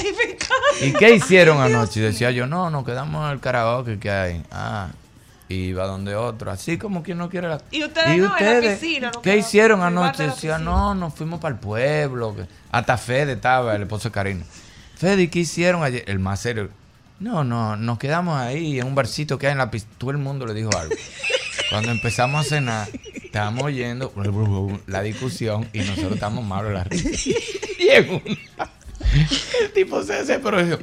¿Y qué hicieron anoche? Y decía yo, no, nos quedamos en el karaoke que hay. Ah, y iba donde otro. Así como quien no quiere la. Y ustedes no, en la piscina, no ¿Qué hicieron anoche? Decía, no, nos fuimos para el pueblo. Hasta Fede estaba, el esposo de Karina. Fede, ¿y ¿qué hicieron ayer? El más serio. No, no, nos quedamos ahí en un barcito que hay en la pista. Todo el mundo le dijo algo. Cuando empezamos a cenar, estábamos oyendo la discusión y nosotros estábamos malos de la risa. Y en una, el tipo se desesperó y dijo,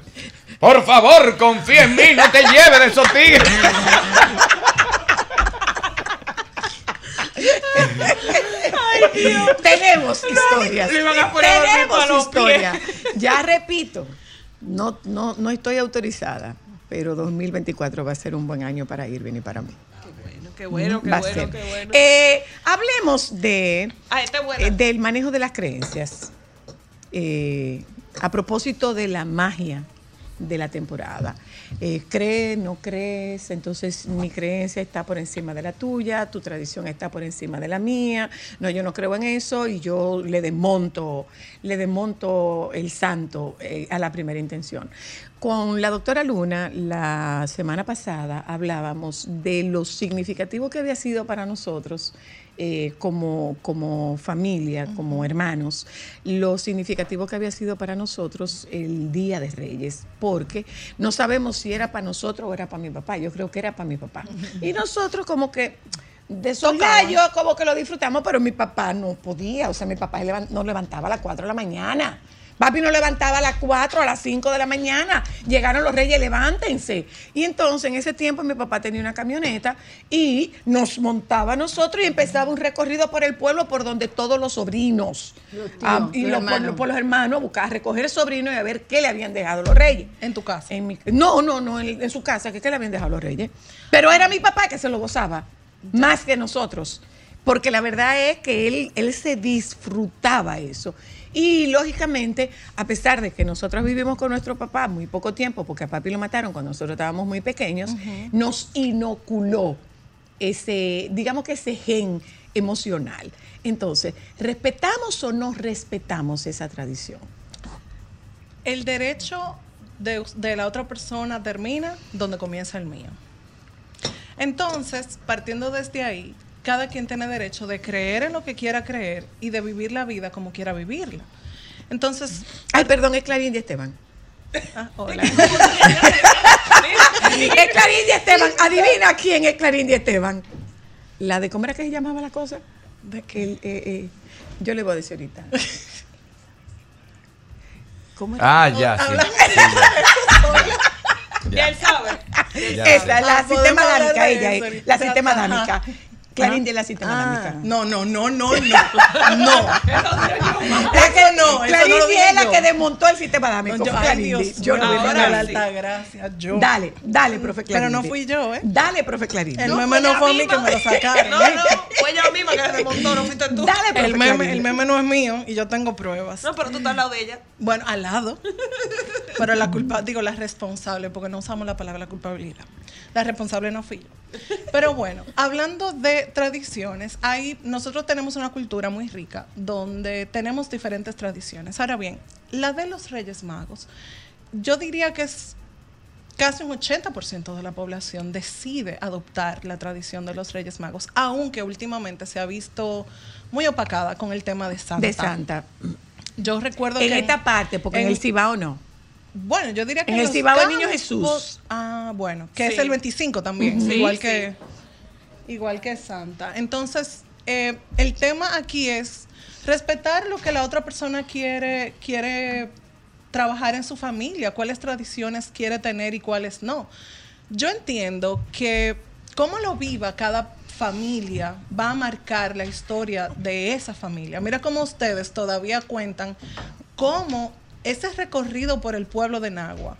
por favor, confía en mí, no te lleves de esos tigres. Tenemos historias. le van a poner a dormir Tenemos para los historias. Ya repito, no, no, no estoy autorizada, pero 2024 va a ser un buen año para Irving y para mí. Qué bueno, qué Va bueno, ser. qué bueno. Eh, hablemos de, Ah, eh, del manejo de las creencias. Eh, a propósito de la magia de la temporada. Eh, ¿Crees, no crees? Entonces mi creencia está por encima de la tuya, tu tradición está por encima de la mía. No, yo no creo en eso y yo le desmonto, le desmonto el santo eh, a la primera intención. Con la doctora Luna, la semana pasada hablábamos de lo significativo que había sido para nosotros eh, como, como familia, como hermanos, lo significativo que había sido para nosotros el Día de Reyes, porque no sabemos si era para nosotros o era para mi papá. Yo creo que era para mi papá. Y nosotros como que de yo como que lo disfrutamos, pero mi papá no podía. O sea, mi papá nos levantaba a las 4 de la mañana. Papi nos levantaba a las 4, a las 5 de la mañana. Llegaron los reyes, levántense. Y entonces en ese tiempo mi papá tenía una camioneta y nos montaba a nosotros y empezaba un recorrido por el pueblo por donde todos los sobrinos Los tíos, ah, y los hermanos. por, por los hermanos a buscar, a recoger sobrinos y a ver qué le habían dejado los reyes. En tu casa. En mi- no, no, no, en, en su casa, que qué le habían dejado los reyes. Pero era mi papá que se lo gozaba, más que nosotros. Porque la verdad es que él, él se disfrutaba eso. Y lógicamente, a pesar de que nosotros vivimos con nuestro papá muy poco tiempo, porque a papi lo mataron cuando nosotros estábamos muy pequeños, nos inoculó ese, digamos que ese gen emocional. Entonces, ¿respetamos o no respetamos esa tradición? El derecho de, de la otra persona termina donde comienza el mío. Entonces, partiendo desde ahí, cada quien tiene derecho de creer en lo que quiera creer y de vivir la vida como quiera vivirla. Entonces, Ay, perdón, es Clarín y Esteban. ah, hola. *laughs* Es Clarín y Esteban. Adivina quién es Clarín y Esteban. La de cómo era que se llamaba la cosa. De que el, eh, eh, yo le voy a decir ahorita. ¿Cómo era? Ah, ya, sí. Ya él sabe. ya. Es la, Ah, de ella. La sistema dámica. Clarín de la sistema Ah, dámica. no, no, no, no, no. No. *laughs* Eso no, eso Clarín no es la yo. que desmontó el sistema dámico. No, yo, ay, Dios. Yo no la alta gracia, yo. Dale, dale, profe Clarín. Pero no fui yo, ¿eh? Dale, profe Clarín. El meme no fue a mí que me lo *laughs* sacaron. No, no, fue ella misma que remontó, no fuiste tú. Dale, profe El meme, Clarín. el meme no es mío y yo tengo pruebas. No, pero tú estás al lado de ella. Bueno, al lado. *laughs* Pero la culpa, digo, la responsable, porque no usamos la palabra culpabilidad. La responsable no fui yo. Pero bueno, hablando de tradiciones, ahí nosotros tenemos una cultura muy rica donde tenemos diferentes tradiciones. Ahora bien, la de los Reyes Magos, yo diría que es casi un 80% de la población decide adoptar la tradición de los Reyes Magos, aunque últimamente se ha visto muy opacada con el tema de Santa. De Santa. Yo recuerdo En que esta parte, porque en, en- el Cibao no. Bueno, yo diría que En el los Niño Jesús. Ah, bueno, que Sí. es el 25 también, Ujú. igual Sí, que igual que Santa. Entonces, eh, el tema aquí es respetar lo que la otra persona quiere quiere trabajar en su familia, cuáles tradiciones quiere tener y cuáles no. Yo entiendo que cómo lo viva cada familia va a marcar la historia de esa familia. Mira cómo ustedes todavía cuentan cómo ese recorrido por el pueblo de Nagua,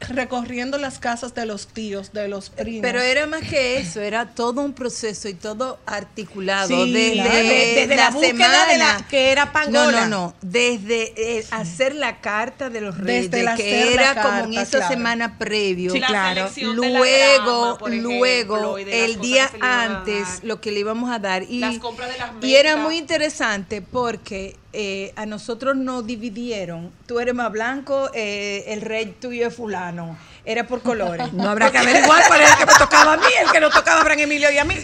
recorriendo las casas de los tíos, de los primos. Pero era más que eso, era todo un proceso y todo articulado. Sí, desde, claro. Desde- desde la búsqueda de la- que era No, Pangola. no, no. Desde eh, hacer la carta de los reyes, Desde que la era como en esa claro. semana previo. Sí, claro. Luego, grama, por ejemplo, luego, el día antes, lo que le íbamos a dar. Y, Las compras de las y era muy interesante porque eh, a nosotros nos dividieron. Tú eres más blanco, eh, el rey tuyo es fulano. Era por colores. No habrá que averiguar cuál era el que me tocaba a mí, el que nos tocaba a Fran Emilio y a mí.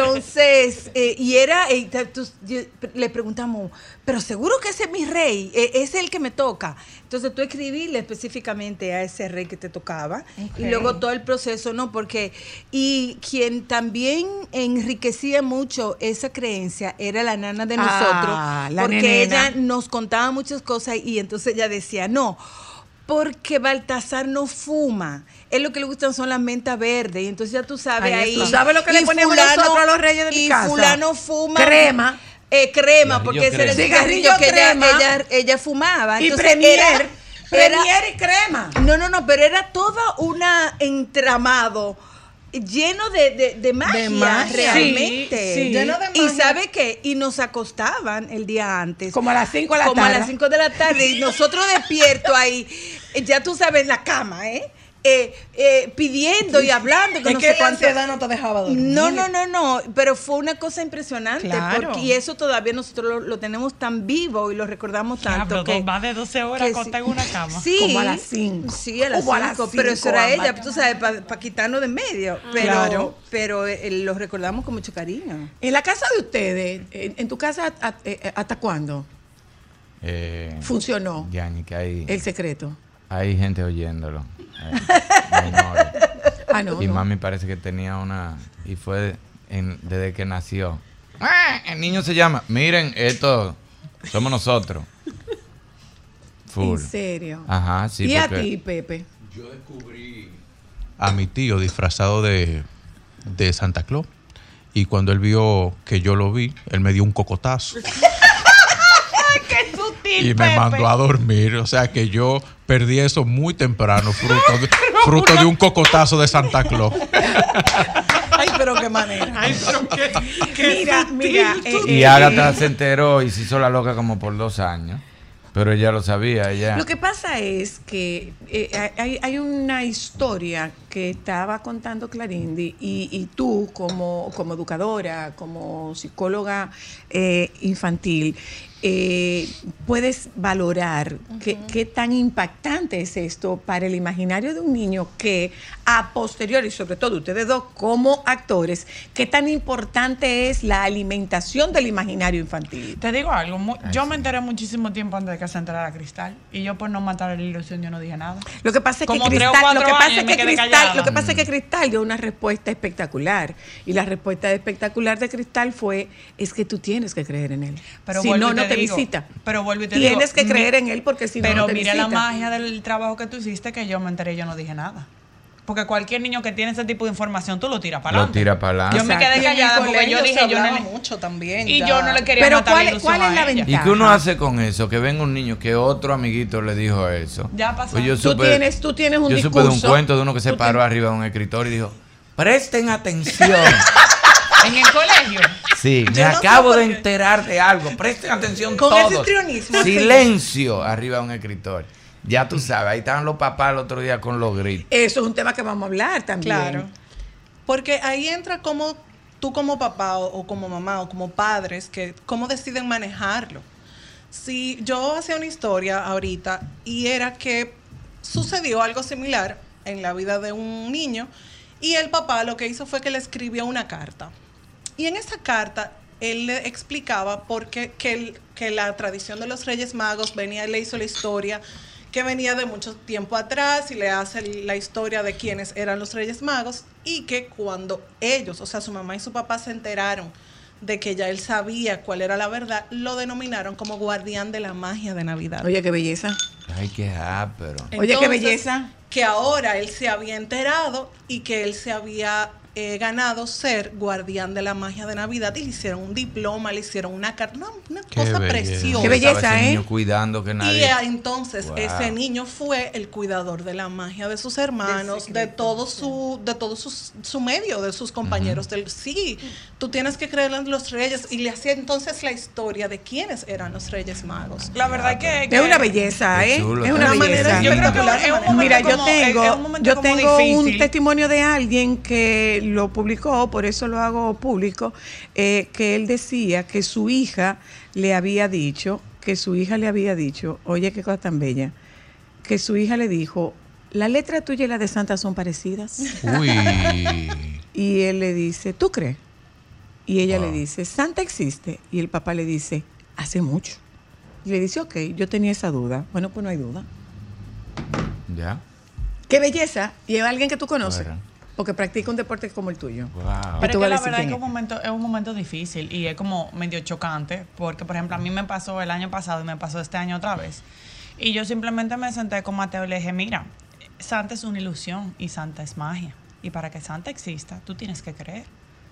Entonces, eh, y era, eh, ta- tú- yo- le preguntamos, pero seguro que ese es mi rey, eh, ese es el que me toca. Entonces tú escribíle específicamente a ese rey que te tocaba y luego todo el proceso, ¿no? Porque, y quien también enriquecía mucho esa creencia era la nana de nosotros, Ah, la porque nenena. ella nos contaba muchas cosas y entonces ella decía, no. Porque Baltasar no fuma. Él lo que le gustan son las mentas verdes. Y entonces ya tú sabes Ahí ahí. ¿Tú sabes lo que le ponemos nosotros a los reyes de mi y casa? fulano fuma. Crema. Eh, crema, Cigarrillo porque ese era el cigarrillo que ella, Cigarrillo crema. ella, ella fumaba. Y Entonces, Premier, era- Premier y crema. no, no, no, pero era toda una entramado lleno de, de, de magia, magia. realmente. Sí, sí. Lleno de Y magia. sabe qué, y nos acostaban el día antes. Como a las 5 de la como tarde. a las 5 de la tarde y nosotros despiertos ahí, ya tú sabes, en la cama, ¿eh? Eh, eh, pidiendo y hablando. Que Es no que sé la cuánto. ansiedad no te dejaba dormir. No, no, no, no, pero fue una cosa impresionante. Claro. Porque, y eso todavía nosotros lo, lo tenemos tan vivo y lo recordamos tanto. Diablo, que, dos- más de 12 horas acostada en una cama. Sí, Como a las cinco. Sí, a las Como a las 5, pero eso era ella, tú sabes, para quitarnos de en medio. Pero, Claro. pero eh, lo recordamos con mucho cariño. En la casa de ustedes, en, en tu casa, a- eh, ¿hasta cuándo Eh, funcionó Yani, que hay, el secreto? Hay gente oyéndolo. eh. *laughs* Ah, no. y no. mami parece que tenía una. Y fue en- desde que nació. ¡Ah! El niño se llama. Miren, esto somos nosotros. Full. ¿En serio? Ajá, sí. ¿Y a ti, Pepe? a mi tío disfrazado de, de Santa Claus. Y cuando él vio que yo lo vi, él me dio un cocotazo *laughs* ¡Qué sutil, y me Pepe! mandó a dormir. O sea que yo perdí eso muy temprano, fruto de, *laughs* fruto de un cocotazo de Santa Claus. Ay, pero qué manera. Ay, pero qué, qué Mira, mira. eh, Y eh, Agatha se enteró y se hizo la loca como por dos años. Pero ella lo sabía, ella. Lo que pasa es que eh, hay, hay una historia que estaba contando Clarindi y, y tú como, como educadora, como psicóloga eh, infantil, eh, puedes valorar qué, qué tan impactante es esto para el imaginario de un niño que a posteriori, sobre todo ustedes dos como actores, qué tan importante es la alimentación del imaginario infantil. Te digo algo, yo sí. me enteré muchísimo tiempo antes de que se enterara Cristal y yo por no matar la ilusión yo no dije nada. Lo que pasa es que Como Cristal, lo que pasa años es me que Cristal, lo que pasa es que Cristal dio una respuesta espectacular y la respuesta espectacular de Cristal fue es que tú tienes que creer en él. Pero si no no te digo, visita. pero vuelvo y te tienes digo, que creer en él porque si no Pero no te mira visita. la magia del trabajo que tú hiciste que yo me enteré y yo no dije nada. Porque cualquier niño que tiene ese tipo de información, tú lo tiras para Lo adelante. tira para adelante. Yo me quedé callada porque yo dije, yo no le- mucho también. Y ya. yo no le quería Pero matar ¿cuál la cuál es la ventaja? ¿Y qué uno hace con eso? Que venga un niño que otro amiguito le dijo eso. Ya pasó. Pues yo Tú tienes- tú tienes un Yo supe de un cuento de uno que se paró tienes- arriba de un escritorio y dijo: Presten atención. *laughs* En el colegio. Sí, me no acabo de enterar de algo. Presten atención Con todos. ese. Silencio arriba de un escritorio. Ya tú sabes, ahí estaban los papás el otro día con los gritos. Eso es un tema que vamos a hablar también. Claro. Porque ahí entra como tú como papá o, o como mamá o como padres, que cómo deciden manejarlo. Si yo hacía una historia ahorita y era que sucedió algo similar en la vida de un niño y el papá lo que hizo fue que le escribió una carta. Y en esa carta él le explicaba por qué que, el- que la tradición de los Reyes Magos venía y le hizo la historia que venía de mucho tiempo atrás y le hace la historia de quiénes eran los Reyes Magos y que cuando ellos, o sea, su mamá y su papá se enteraron de que ya él sabía cuál era la verdad, lo denominaron como guardián de la magia de Navidad. Oye, qué belleza. Ay, qué ápero. Oye, qué Entonces, belleza. Que ahora él se había enterado y que él se había eh, ganado ser guardián de la magia de Navidad y le hicieron un diploma, le hicieron una carta, una, una Qué cosa belleza. preciosa. Qué belleza, ¿eh? niño cuidando que Y nadie. eh, entonces Wow. ese niño fue el cuidador de la magia de sus hermanos, de todo su, de todo su, su medio, de sus compañeros del sí. Tú tienes que creer en los reyes y le hacía entonces la historia de quiénes eran los reyes magos. La verdad que, que Es una belleza, ¿eh? chulo, es una belleza. Yo creo que es un Mira, yo como- tengo, es un momento yo tengo un testimonio de alguien que lo publicó, por eso lo hago público, eh, que él decía que su hija le había dicho, que su hija le había dicho, oye, qué cosa tan bella, que su hija le dijo, la letra tuya y la de Santa son parecidas. Uy. Y él le dice, ¿tú crees? Y ella le dice, Santa existe. Y el papá le dice, hace mucho. Y le dice, ok, yo tenía esa duda. Bueno, pues no hay duda. Ya. Qué belleza. Y es alguien que tú conoces. Porque practica un deporte como el tuyo. Wow. Pero es que la verdad es que un momento, es un momento difícil y es como medio chocante, porque por ejemplo a mí me pasó el año pasado y me pasó este año otra vez. Y yo simplemente me senté con Mateo y le dije, mira, Santa es una ilusión y Santa es magia. Y para que Santa exista, tú tienes que creer.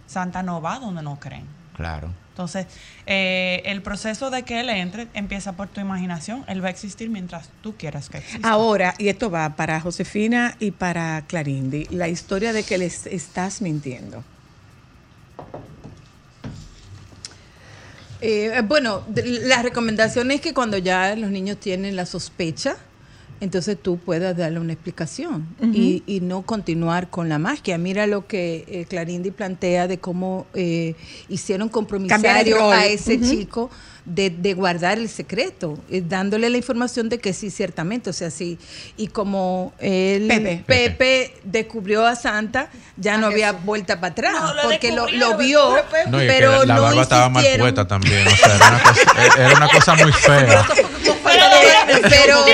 Santa no va donde no creen. Claro. Entonces, eh, el proceso de que él entre empieza por tu imaginación. Él va a existir mientras tú quieras que exista. Ahora, y esto va para Josefina y para Clarindi, la historia de que les estás mintiendo. Eh, bueno, la recomendación es que cuando ya los niños tienen la sospecha, entonces tú puedas darle una explicación y, y no continuar con la magia. Mira lo que eh, Clarindi plantea de cómo eh, hicieron compromisario a ese chico de, de guardar el secreto, eh, dándole la información de que sí, ciertamente, o sea, sí. Y como él, Pepe. Pepe, descubrió a Santa, ya no había vuelta para atrás, No, lo porque lo, lo vio. No, pero la no barba estaba mal puesta también. O sea, era una cosa, *laughs* era una cosa muy fea. pero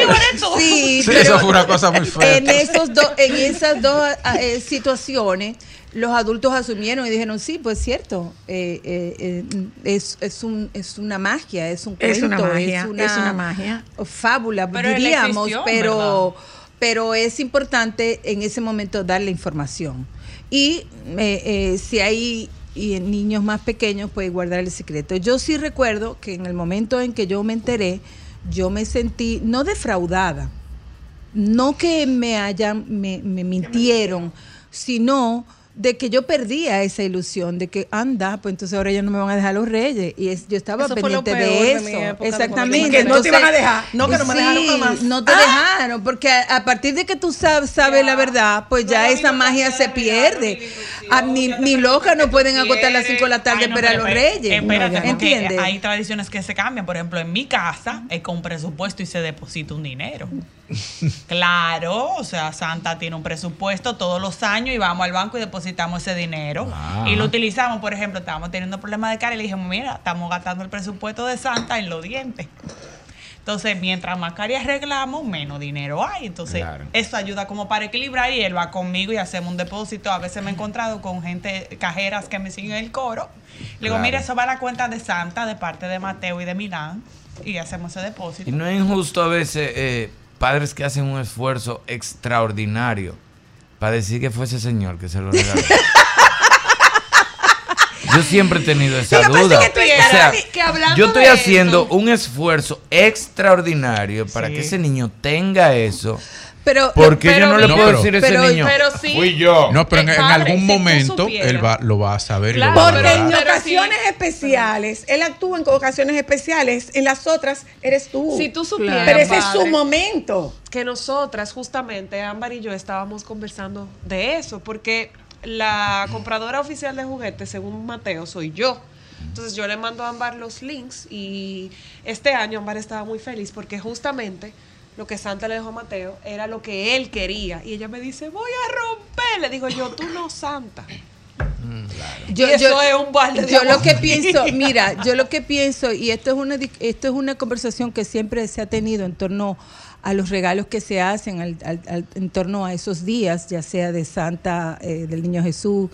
sí, Sí, pero eso fue una cosa muy fea. en esos dos en esas dos eh, situaciones los adultos asumieron y dijeron sí pues cierto eh, eh, eh, es, es un es una magia es un Es una cuento magia, es una magia. fábula Pero diríamos existió, pero pero es importante en ese momento darle información y eh, eh, si hay y en niños más pequeños puede guardar el secreto. Yo sí recuerdo que en el momento en que yo me enteré, yo me sentí no defraudada, no que me hayan, me, me mintieron, sino de que yo perdía esa ilusión de que anda, pues entonces ahora ya no me van a dejar los reyes y es, yo estaba Eso fue lo pendiente peor de de mi eso, época exactamente. Que no te iban a dejar. No, que no me dejaron sí, jamás. No te Ah. dejaron, porque a, a partir de que tú sabes, sabes la verdad, pues ya esa magia se pierde. Ah, ni, ni loca no pueden acostar a las 5 de la tarde Ay, no, esperar a pero los reyes. Espérate, porque ¿Entiendes? hay tradiciones que se cambian. Por ejemplo, en mi casa es con presupuesto y se deposita un dinero. Claro, o sea, Santa tiene un presupuesto todos los años y vamos al banco y depositamos ese dinero. Ah. Y lo utilizamos, por ejemplo, estábamos teniendo problemas de cara y le dijimos, mira, estamos gastando el presupuesto de Santa en los dientes. Entonces, mientras más caries arreglamos, menos dinero hay. Entonces, Claro. eso ayuda como para equilibrar y él va conmigo y hacemos un depósito. A veces me he encontrado con gente, cajeras que me siguen el coro. Le digo, Claro. mira, eso va a la cuenta de Santa de parte de Mateo y de Milán y hacemos ese depósito. Y no es injusto a veces eh, padres que hacen un esfuerzo extraordinario para decir que fue ese señor que se lo regaló. *laughs* Yo siempre he tenido esa duda. es que tú estás O sea, que- que hablando yo estoy haciendo un esfuerzo extraordinario para que ese niño tenga eso. Pero, Porque pero yo no le puedo pero- decir a ese pero- niño. pero sí. Fui yo. No, pero en, algún si momento él va, lo va a saber y Claro, lo va a Porque en ocasiones sí. especiales, él actúa en ocasiones especiales, en las otras eres tú. Si tú supieras, Pero ese es su momento. que nosotras, justamente, Ámbar y yo estábamos conversando de eso, porque la compradora oficial de juguetes, según Mateo, soy yo. Entonces yo le mando a Ámbar los links y este año Ámbar estaba muy feliz porque justamente lo que Santa le dejó a Mateo era lo que él quería. Y ella me dice, voy a romper. Le digo yo, tú no, Santa. yo, Y eso yo- es un balde de yo lo que pienso, *laughs* mira, yo lo que pienso, y esto es una esto es una conversación que siempre se ha tenido en torno a los regalos que se hacen al- al- al- en torno a esos días, ya sea de Santa, eh, del Niño Jesús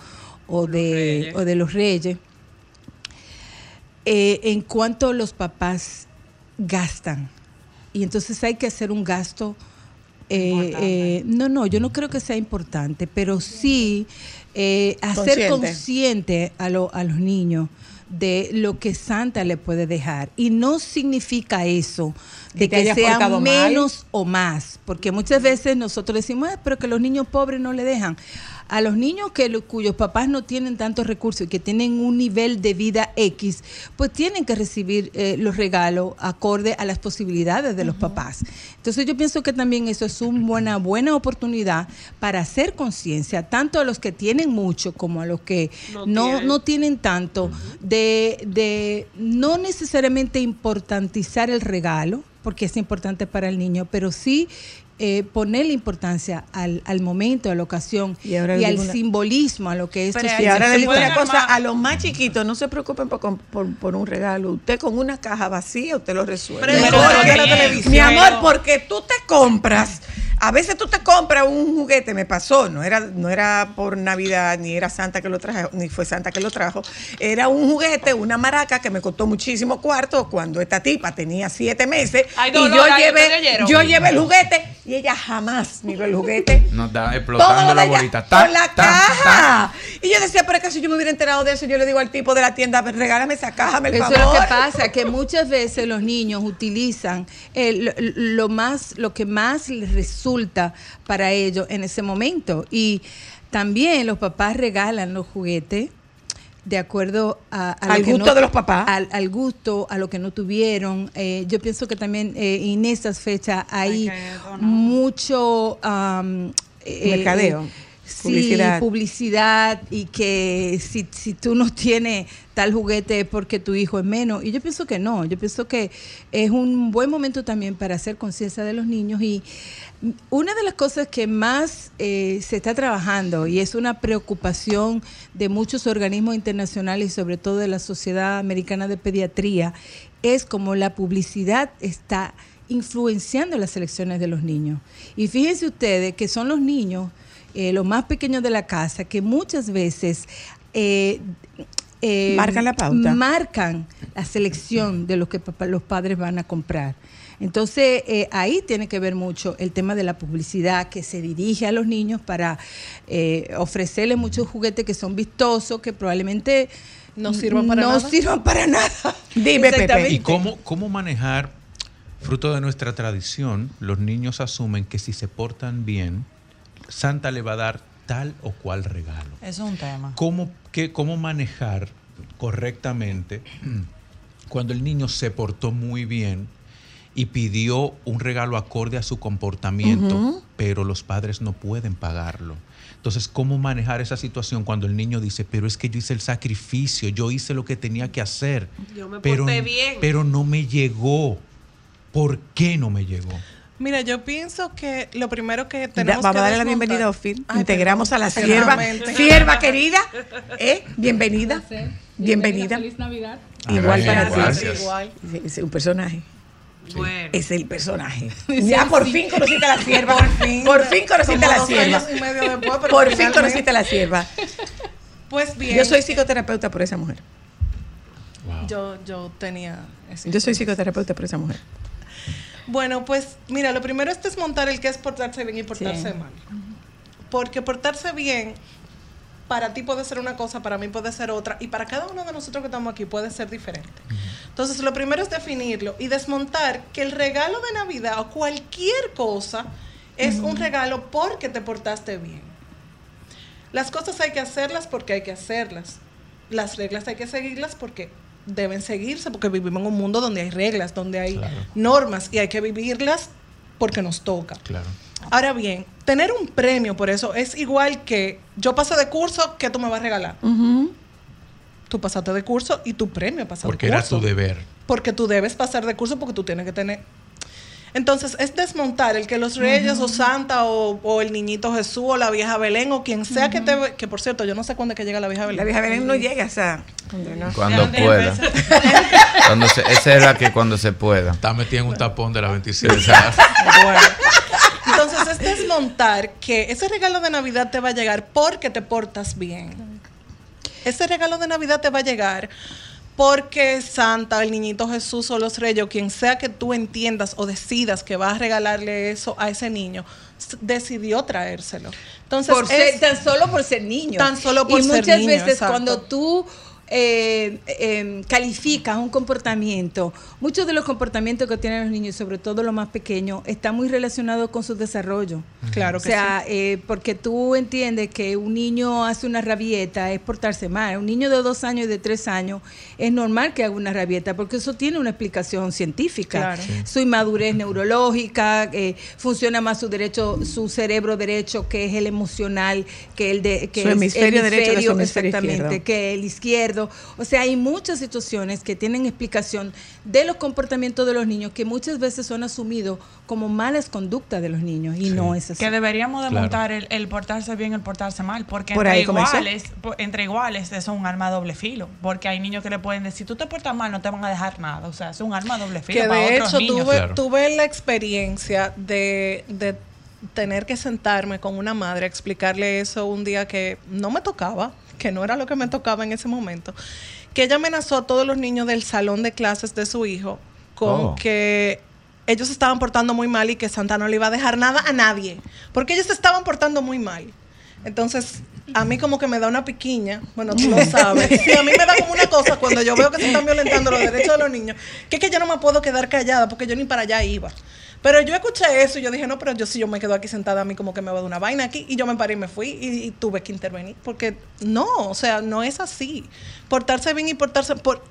o de, o de los Reyes. Eh, en cuanto los papás gastan, y entonces hay que hacer un gasto eh, eh, no, no, yo no creo que sea importante, pero sí eh, hacer Consciente. consciente a, lo- a los niños de lo que Santa le puede dejar. Y no significa eso de Que que sea mal. menos o más, porque muchas veces nosotros decimos, "Ah, pero que los niños pobres no le dejan. A los niños que lo- cuyos papás no tienen tantos recursos y que tienen un nivel de vida X, pues tienen que recibir eh, los regalos acorde a las posibilidades de los papás. Entonces yo pienso que también eso es una buena, buena oportunidad para hacer conciencia, tanto a los que tienen mucho como a los que No no, tienen. no tienen tanto, de, de no necesariamente importantizar el regalo, porque es importante para el niño, pero sí eh, ponerle importancia al, al momento, a la ocasión Y y, al una- simbolismo, a lo que esto Pero Y ahora le digo una cosa, a los más chiquitos, no se preocupen por, por- por un regalo. Usted con una caja vacía, usted lo resuelve. Pero es la bien, televisión. Mi amor, pero- porque tú te compras, a veces tú te compras un juguete, me pasó, no era, no era por Navidad, ni era Santa que lo trajo, ni fue Santa que lo trajo, era un juguete, una maraca que me costó muchísimo cuarto cuando esta tipa tenía siete meses. Ay, y dolor, yo ay, llevé, yo llevé el juguete y ella jamás miró el juguete. *laughs* Nos está explotando lo la bolita. por Tac, la caja. Y yo decía, pero es que si yo me hubiera enterado de eso, yo le digo al tipo de la tienda, regálame esa caja, me Eso favor. es lo que pasa, que muchas veces los niños utilizan eh, lo, lo más, lo que más les resulta para ellos en ese momento. Y también los papás regalan los juguetes de acuerdo a, a Al que gusto de los papás. Al, al gusto, a lo que no tuvieron. Eh, yo pienso que también eh, en estas fechas hay, mucho eh, Mercadeo, eh, publicidad. publicidad y que si, si tú no tienes tal juguete es porque tu hijo es menos. Y yo pienso que no, yo pienso que es un buen momento también para hacer conciencia de los niños y una de las cosas que más eh, se está trabajando y es una preocupación de muchos organismos internacionales y sobre todo de la Sociedad Americana de Pediatría es como la publicidad está influenciando las elecciones de los niños. Y fíjense ustedes que son los niños, eh, los más pequeños de la casa, que muchas veces... eh, eh, Marcan la pauta. Marcan la selección de lo que papá- los padres van a comprar. Entonces, eh, ahí tiene que ver mucho el tema de la publicidad que se dirige a los niños para eh, ofrecerles muchos juguetes que son vistosos, que probablemente No sirvan para no nada. sirvan para nada. Dime, Pepe. ¿Y cómo, cómo manejar, fruto de nuestra tradición, los niños asumen que si se portan bien, Santa le va a dar tal o cual regalo? Eso es un tema. ¿Cómo, qué, cómo manejar correctamente cuando el niño se portó muy bien y pidió un regalo acorde a su comportamiento, pero los padres no pueden pagarlo? Entonces, ¿cómo manejar esa situación cuando el niño dice, pero es que yo hice el sacrificio, yo hice lo que tenía que hacer, Yo me pero, porté bien. pero no me llegó? ¿Por qué no me llegó? Mira, yo pienso que lo primero que Da- tenemos vamos que a darle la bienvenida a Ofir. Integramos perdón, a la sierva. Sierva querida. ¿eh? Bienvenida. Bienvenida. Feliz Navidad. Igual para ti. Igual. Es un personaje. Bueno. Es el personaje. *laughs* Ya por fin conociste a la sierva. Por fin. Por fin conociste a la sierva. Por fin conociste a la sierva. Pues bien. Yo soy psicoterapeuta por esa mujer. Wow. Yo, yo tenía ese Yo soy psicoterapeuta por esa mujer. Bueno, pues mira, lo primero es desmontar el que es portarse bien y portarse Sí. mal. Porque portarse bien para ti puede ser una cosa, para mí puede ser otra, y para cada uno de nosotros que estamos aquí puede ser diferente. Entonces, lo primero es definirlo y desmontar que el regalo de Navidad o cualquier cosa es un regalo porque te portaste bien. Las cosas hay que hacerlas porque hay que hacerlas. Las reglas hay que seguirlas porque deben seguirse, porque vivimos en un mundo donde hay reglas, donde hay Claro. normas y hay que vivirlas porque nos toca. Claro. Ahora bien, tener un premio por eso es igual que yo pasé de curso, ¿qué tú me vas a regalar? Tú pasaste de curso y tu premio Porque de era curso. tu deber. Porque tú debes pasar de curso porque tú tienes que tener... Entonces, es desmontar el que los reyes o Santa o, o el niñito Jesús o la vieja Belén o quien sea que te... Que por cierto, yo no sé cuándo es que llega la vieja Belén. La vieja Belén no llega, o sea. no. Cuando ¿De dónde pueda. *laughs* Cuando se, esa era que cuando se pueda. Está metida en un tapón de la 27. *laughs* Bueno. Entonces es desmontar que ese regalo de Navidad te va a llegar porque te portas bien. Ese regalo de Navidad te va a llegar porque Santa, el niñito Jesús o los reyes, o quien sea que tú entiendas o decidas que vas a regalarle eso a ese niño, decidió traérselo. Entonces, por es- ser, tan solo por ser niño. Tan solo por y ser muchas niño, veces exacto. cuando tú eh, eh, calificas un comportamiento, muchos de los comportamientos que tienen los niños, sobre todo los más pequeños, están muy relacionados con su desarrollo. Claro O que sea, eh, porque tú entiendes que un niño hace una rabieta, es portarse mal. Un niño de dos años y de tres años es normal que haga una rabieta, porque eso tiene una explicación científica. Claro. Sí. Su inmadurez neurológica, eh, funciona más su derecho, su cerebro derecho, que es el emocional, que el de que Su es hemisferio derecho que su hemisferio exactamente, izquierdo. que el izquierdo. O sea, hay muchas situaciones que tienen explicación de los comportamientos de los niños que muchas veces son asumidos como malas conductas de los niños y no es así. Que deberíamos de Claro. montar el, el portarse bien, el portarse mal, porque Por entre iguales, entre iguales eso es un arma a doble filo, porque hay niños que le pueden decir, tú te portas mal, no te van a dejar nada, o sea, es un arma a doble filo que para de otros hecho niños. tuve, Claro. tuve la experiencia de, de tener que sentarme con una madre a explicarle eso un día que no me tocaba, que no era lo que me tocaba en ese momento, que ella amenazó a todos los niños del salón de clases de su hijo con Oh. que ellos se estaban portando muy mal y que Santa no le iba a dejar nada a nadie, porque ellos se estaban portando muy mal. Entonces, a mí como que me da una piquiña, bueno, tú lo *laughs* sabes. Sí, a mí me da como una cosa cuando yo veo que se están violentando los derechos de los niños, que es que yo no me puedo quedar callada porque yo ni para allá iba. Pero yo escuché eso y yo dije, no, pero yo si yo me quedo aquí sentada, a mí como que me va de una vaina aquí. Y yo me paré y me fui y, y tuve que intervenir. Porque no, o sea, no es así. Portarse bien y portarse... Por,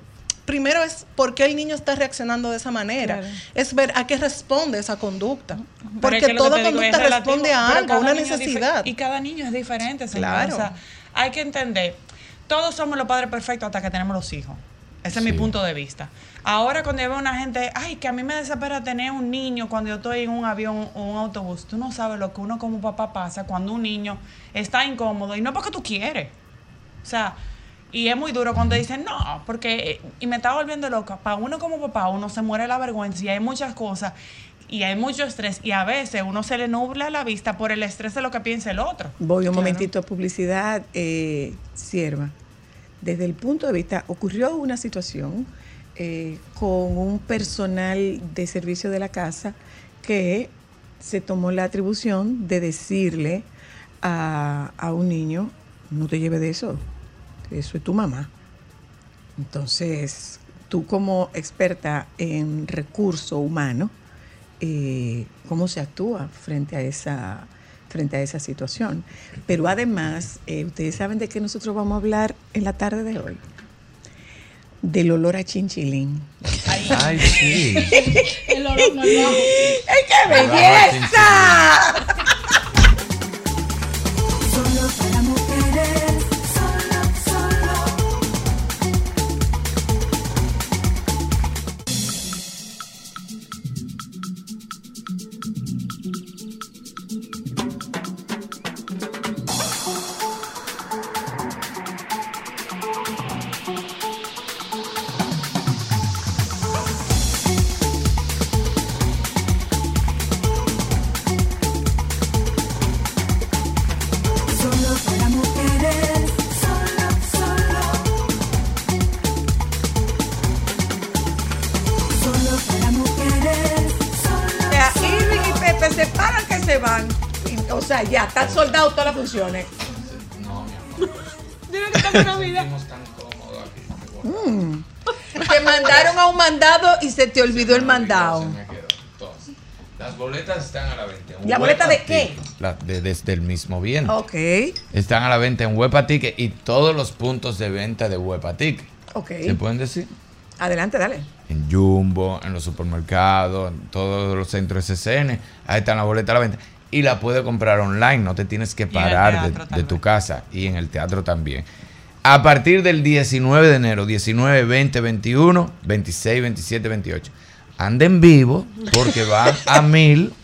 primero es por qué el niño está reaccionando de esa manera. Claro. Es ver a qué responde esa conducta. Es Porque toda conducta relativo, responde a algo, a una necesidad. Y cada niño es diferente, señora. Claro. O sea, hay que entender, todos somos los padres perfectos hasta que tenemos los hijos. Ese es mi punto de vista. Ahora cuando yo veo una gente, ay, que a mí me desespera tener un niño cuando yo estoy en un avión o un autobús. Tú no sabes lo que uno como papá pasa cuando un niño está incómodo y no porque tú quieres. O sea, y es muy duro cuando dicen, no, porque, y me está volviendo loca, para uno como papá, uno se muere la vergüenza y hay muchas cosas y hay mucho estrés y a veces uno se le nubla la vista por el estrés de lo que piensa el otro. Voy un Claro. momentito a publicidad, eh, sierva. Desde el punto de vista, ocurrió una situación eh, con un personal de servicio de la casa que se tomó la atribución de decirle a, un niño, no te lleves de eso, eso es tu mamá. Entonces, tú como experta en recurso humano, eh, cómo se actúa frente a esa frente a esa situación. Pero además, eh, ustedes saben de qué nosotros vamos a hablar en la tarde de hoy. Del olor a chinchilín. Ay, *laughs* sí. *laughs* El olor no es bajo. ¡Ay, qué belleza! Olvidó el mandado. Entonces, las boletas están a la venta. en ¿La boleta de qué? La de- desde el mismo viento. Ok, Están a la venta en Huepa Ticket y todos los puntos de venta de Huepa Ticket. ok. ¿Se pueden decir? Adelante, dale. En Jumbo, en los supermercados, en todos los centros SCN. Ahí están las boletas a la venta. Y la puedes comprar online, no te tienes que parar de- de, tu casa. Y en el teatro también. A partir del 19 de enero, 19, 20, 21, 26, 27, 28. Anden vivo porque van a mil.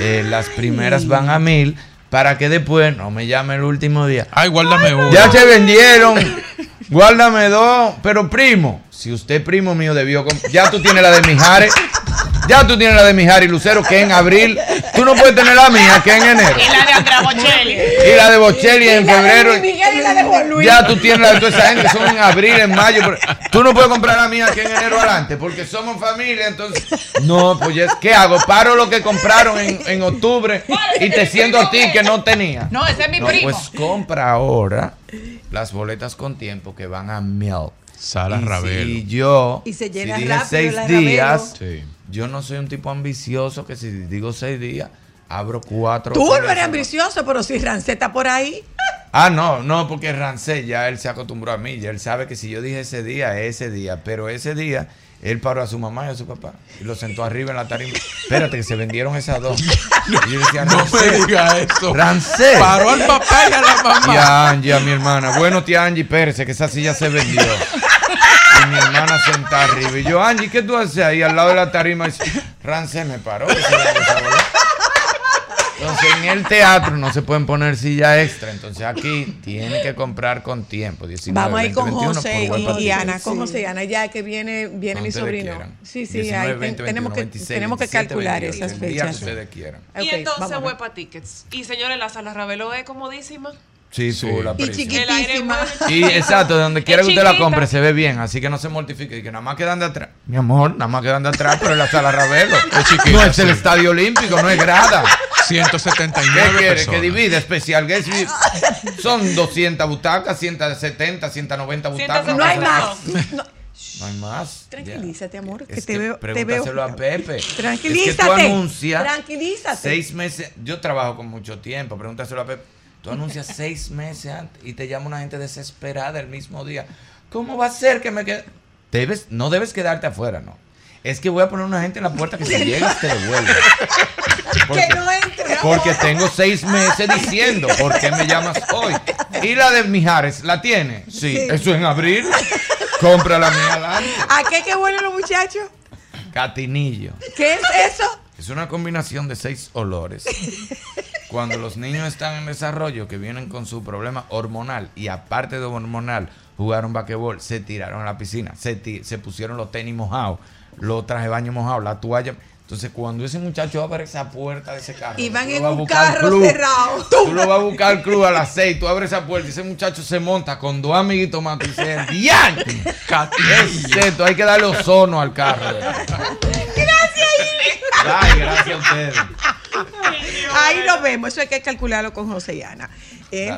eh, las primeras van a mil. Para que después no me llame el último día. Ay, guárdame uno. Ya se vendieron. Guárdame dos. Pero primo, si usted primo mío debió Ya tú tienes la de Mijares. Ya tú tienes la de Mijares y Lucero que en abril. Tú no puedes tener la mía que en enero. Y la de Andrea Bocelli. Y la de Bocelli en febrero. Miguel y la de Juan Luis. Ya tú tienes la de toda esa gente que son en abril, en mayo. pero Tú no puedes comprar la mía que en enero adelante porque somos familia. Entonces, no, pues ¿qué hago? Paro lo que compraron en, en octubre y te siento a ti que no tenía. No, ese es mi No, primo. pues compra ahora las boletas con tiempo que van a mil. Sala y Ravelo. Si yo, Y se llena si dije rápido seis días, Sí. Yo no soy un tipo ambicioso que si digo seis días, abro cuatro. Tú no eres ambicioso, pero si Rancé está por ahí. *laughs* Ah, no, no, porque Rancé ya él se acostumbró a mí, ya él sabe que si yo dije ese día, es ese día, pero ese día él paró a su mamá y a su papá y lo sentó arriba en la tarima. Espérate, que se vendieron esas dos. *laughs* Y yo decía, No me diga eso. Rancé. Paró al papá y a la mamá. Y a Angie, a mi hermana. Bueno, tía Angie, espérese, que esa silla se vendió. Mi hermana sentada arriba. Y yo, Angie, ¿qué tú haces ahí al lado de la tarima? Y dice, me paró. que se esa boleta". Entonces, en el teatro no se pueden poner silla extra. Entonces, aquí tienen que comprar con tiempo. 19, Vamos a ir 20, con 21 José y. Ana, con José y Ana, ya que viene, viene mi sobrino. Sí, sí, 19, ahí 20, ten- tenemos, 21, que, 26, tenemos que 27, calcular 28, esas el día que fechas. ustedes quieran. Y Ok, vamos entonces. Huepa Tickets. Y señores, la sala Ravelo es comodísima. Sí, Sí. su la Y chiquitísima. Y exacto, de donde quiera que usted la compre se ve bien, así que no se mortifique. Y que nada más quedan de atrás. Mi amor, nada más quedan de atrás, pero es la sala Ravelo. *laughs* Es chiquita, no es el estadio olímpico, no es grada. 179 ¿Qué quiere? personas. Que divide especial guest VIP. Son 200 butacas, 170, 190 butacas. Siéntase No hay No. más. No, No No hay más. Tranquilízate, amor, que Es te veo- te veo- Pregúntaselo a Pepe. Tranquilízate. Es que tú anuncias Tranquilízate. seis meses. Yo trabajo con mucho tiempo. Pregúntaselo a Pepe. Tú anuncias *laughs* seis meses antes y te llama una gente desesperada el mismo día. ¿Cómo va a ser que me quede? Debes, no debes quedarte afuera, no. Es que voy a poner una gente en la puerta que si *laughs* llegas te devuelve. Porque, *laughs* Que no entre. porque tengo seis meses diciendo, ¿por qué me llamas hoy? ¿Y la de Mijares la tiene? Sí, eso en abril. Compra la mía. ¿A qué qué huelen los muchachos? Catinillo. ¿Qué es eso? Es una combinación de seis olores. Cuando los niños están en desarrollo, que vienen con su problema hormonal y aparte de hormonal, jugaron basquetbol, se tiraron a la piscina, se, pusieron los tenis mojados, los trajes de baño mojados, la toalla. Entonces, cuando ese muchacho abre esa puerta de ese carro, Y van en un carro club, cerrado. Tú lo vas a buscar al club a las seis, tú abres esa puerta y ese muchacho se monta con dos amiguitos más y dice, ¡Diantre! *laughs* Excepto, hay que darle ozono al carro. *laughs* Ay, gracias a ustedes. Ahí nos vemos. Eso hay que calcularlo con José y Ana. Eh.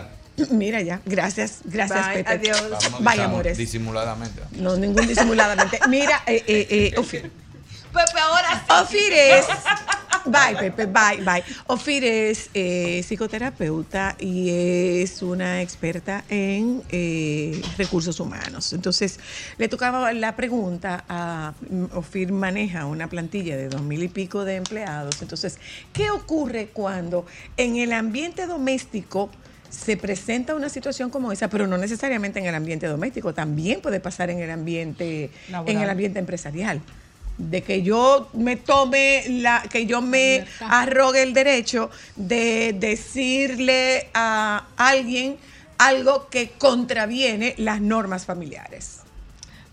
Mira ya. Gracias. Gracias, Bye, Pepe. adiós. Bye, amores. Disimuladamente. No, ningún disimuladamente. Mira, eh, eh, eh, Ofir. *laughs* Pepe, ahora sí. Ofir es. Bye, Pepe, bye, bye. Ofir es eh, psicoterapeuta y es una experta en eh, recursos humanos. Entonces, le tocaba la pregunta a Ofir maneja una plantilla de dos mil y pico de empleados. Entonces, ¿qué ocurre cuando en el ambiente doméstico se presenta una situación como esa, pero no necesariamente en el ambiente doméstico, también puede pasar en el ambiente, Laboral. en el ambiente empresarial. De que yo me tome la, que yo me arrogue el derecho de decirle a alguien algo que contraviene las normas familiares.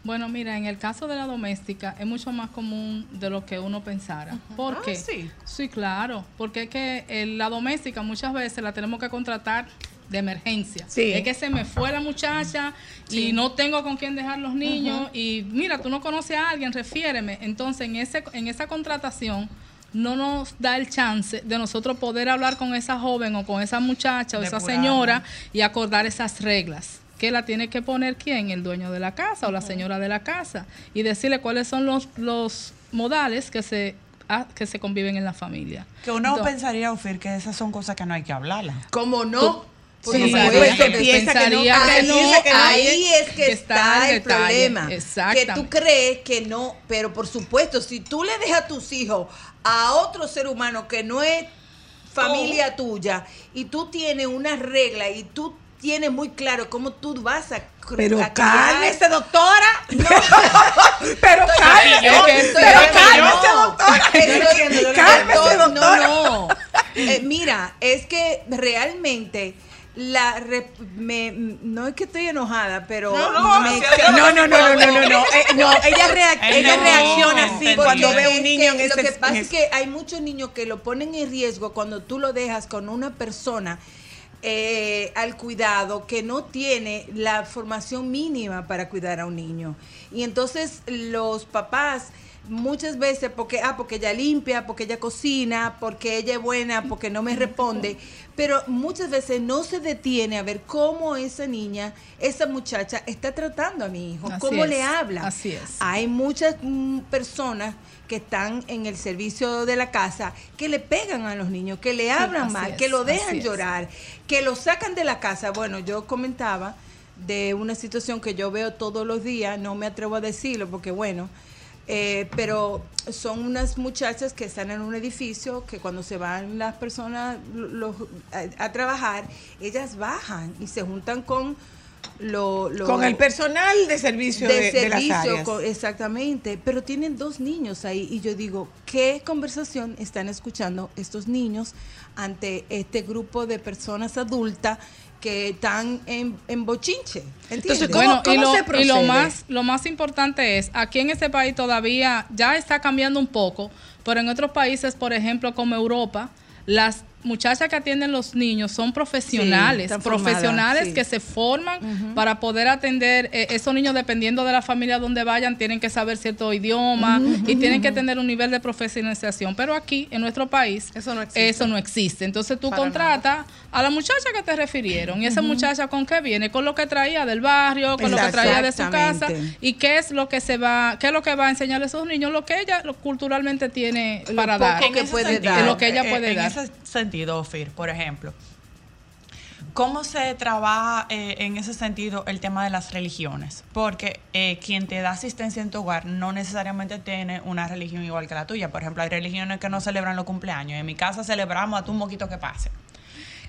Bueno, mira, en el caso de la doméstica es mucho más común de lo que uno pensara. ¿Por Ah, qué? sí. Sí, claro, porque es que eh, la doméstica muchas veces la tenemos que contratar de emergencia. Sí. Es que se me fue la muchacha y no tengo con quién dejar los niños y mira, tú no conoces a alguien, refiéreme. Entonces, en ese en esa contratación no nos da el chance de nosotros poder hablar con esa joven o con esa muchacha o esa señora y acordar esas reglas. Que la tiene que poner quién? El dueño de la casa o la señora de la casa. Y decirle cuáles son los, los modales que se, ah, que se conviven en la familia. Que uno Entonces, pensaría, Ofir, que esas son cosas que no hay que hablarlas. ¿Cómo no? Por Sí, supuesto pues, que se sí. piensa que no, ahí, que no, es, ahí es que, que está, el detalle. problema. Que tú crees que no, pero por supuesto, si tú le dejas a tus hijos a otro ser humano que no es familia tuya y tú tienes una regla y tú tienes muy claro cómo tú vas a Pero cálmese, doctora. *laughs* No. *laughs* pero cálmese, que pero es que cálmese, doctora. Cálmese, doctora. no, no. Eh, mira, es que realmente la rep- me, no es que estoy enojada, pero No, no, me No, no, no, no, no, no, no. Eh, no, ella, reac- ella no, reacciona así cuando ve un niño en que ese Lo que pasa en es que hay muchos niños que lo ponen en riesgo cuando tú lo dejas con una persona eh, al cuidado que no tiene la formación mínima para cuidar a un niño. Y entonces los papás muchas veces porque ah porque ella limpia porque ella cocina porque ella es buena porque no me responde *laughs* pero muchas veces no se detiene a ver cómo esa niña esa muchacha está tratando a mi hijo Así cómo es, le habla así es. hay muchas mm, personas que están en el servicio de la casa que le pegan a los niños, que le hablan mal, es, que lo dejan llorar, que lo sacan de la casa. Bueno, yo comentaba de una situación que yo veo todos los días, no me atrevo a decirlo porque bueno, eh, pero son unas muchachas que están en un edificio que cuando se van las personas lo- lo- a, a trabajar, ellas bajan y se juntan con lo, lo- Con el personal de servicio de, de de las servicio, áreas. exactamente, pero tienen dos niños ahí y yo digo, ¿qué conversación están escuchando estos niños ante este grupo de personas adultas que están en, en bochinche? ¿Entiendes? Entonces, ¿cómo- Bueno, y, lo, se y procede? lo más lo más importante es, aquí en este país todavía ya está cambiando un poco, pero en otros países, por ejemplo, como Europa, las muchachas que atienden los niños son profesionales, profesionales sí. que se forman para poder atender eh, esos niños dependiendo de la familia donde vayan, tienen que saber cierto idioma y tienen que tener un nivel de profesionalización. Pero aquí, en nuestro país, Eso no existe. eso no existe. Entonces tú Para contratas a la muchacha que te refirieron y esa muchacha con qué viene, con lo que traía del barrio, con lo que traía de su casa y qué es lo que se va, qué es lo que va a enseñarle a esos niños, lo que ella lo- culturalmente tiene Lo para poco dar. que En puede sentido, dar. lo que ella puede en dar. ese por ejemplo, ¿cómo se trabaja eh, en ese sentido el tema de las religiones? Porque eh, quien te da asistencia en tu hogar no necesariamente tiene una religión igual que la tuya. Por ejemplo, hay religiones que no celebran los cumpleaños. En mi casa celebramos a tu moquito que pase.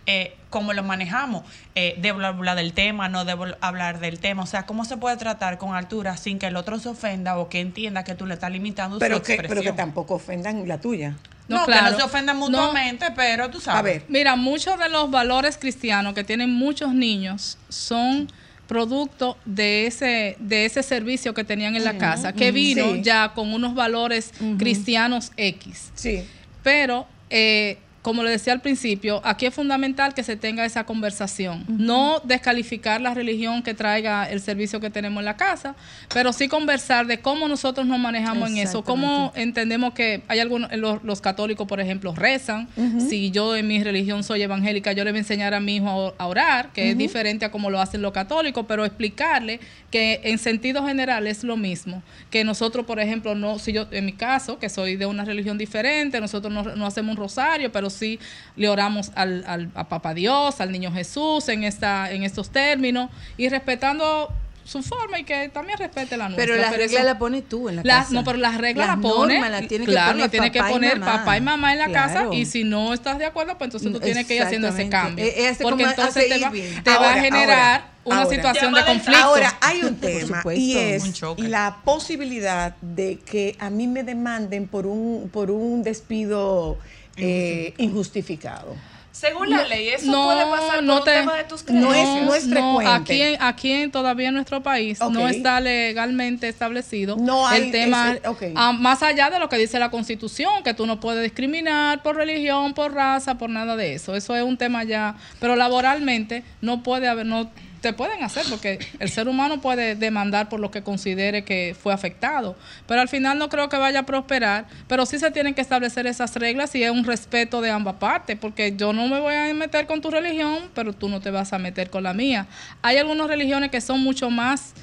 Eh, ¿Cómo lo manejamos? Eh, ¿Debo hablar del tema? ¿No debo hablar del tema? O sea, ¿cómo se puede tratar con altura sin que el otro se ofenda o que entienda que tú le estás limitando su Pero que, expresión? pero que tampoco ofendan la tuya. No, No, que claro. no se ofendan No. mutuamente, pero tú sabes. A ver, Mira, muchos de los valores cristianos que tienen muchos niños son producto de ese de ese servicio que tenían en la casa, que vino Sí. ya con unos valores cristianos X. sí. Pero, eh, como le decía al principio, aquí es fundamental que se tenga esa conversación. No descalificar la religión que traiga el servicio que tenemos en la casa, pero sí conversar de cómo nosotros nos manejamos en eso, cómo entendemos que hay algunos, los, los católicos, por ejemplo, rezan. Si yo en mi religión soy evangélica, yo le voy a enseñar a mi hijo a, a orar, que es diferente a como lo hacen los católicos, pero explicarle que en sentido general es lo mismo. Que nosotros, por ejemplo, no, si yo, en mi caso, que soy de una religión diferente, nosotros no, no hacemos un rosario, pero sí le oramos al, al- a Papá Dios, al Niño Jesús en esta, en estos términos, y respetando su forma y que también respete la nuestra. Pero la regla eso- la pones tú en la las- casa. no, pero las reglas Las la pone. normas las tiene que claro, poner tiene que papá y poner papá y mamá en la casa. Y si no estás de acuerdo, pues entonces tú tienes que ir haciendo ese cambio. Eh, eh, Porque como entonces te va, te va a generar ahora, una ahora. situación de conflicto. Ahora, hay un tema supuesto. y es la posibilidad de que a mí me demanden por un, por un despido eh, injustificado. Según la ley, eso no, puede pasar por no un te- tema de tus No creencias. es- no es frecuente. aquí, en- aquí en- todavía en nuestro país no está legalmente establecido No hay el tema, ese- ah, más allá de lo que dice la Constitución, que tú no puedes discriminar por religión, por raza, por nada de eso. Eso es un tema ya, pero laboralmente no puede haber, no te pueden hacer porque el ser humano puede demandar por lo que considere que fue afectado, pero al final no creo que vaya a prosperar, pero sí se tienen que establecer esas reglas y es un respeto de ambas partes, porque yo no me voy a meter con tu religión, pero tú no te vas a meter con la mía. Hay algunas religiones que son mucho más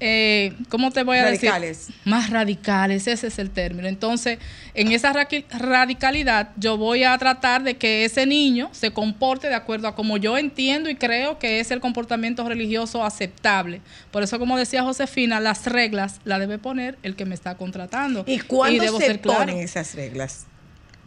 eh, ¿cómo te voy a Radicales. decir? Más radicales, ese es el término. Entonces, en esa radicalidad, yo voy a tratar de que ese niño se comporte de acuerdo a como yo entiendo y creo que es el comportamiento religioso aceptable. Por eso, como decía Josefina, las reglas las debe poner el que me está contratando. ¿Y cuándo debo se ser claro. ponen esas reglas?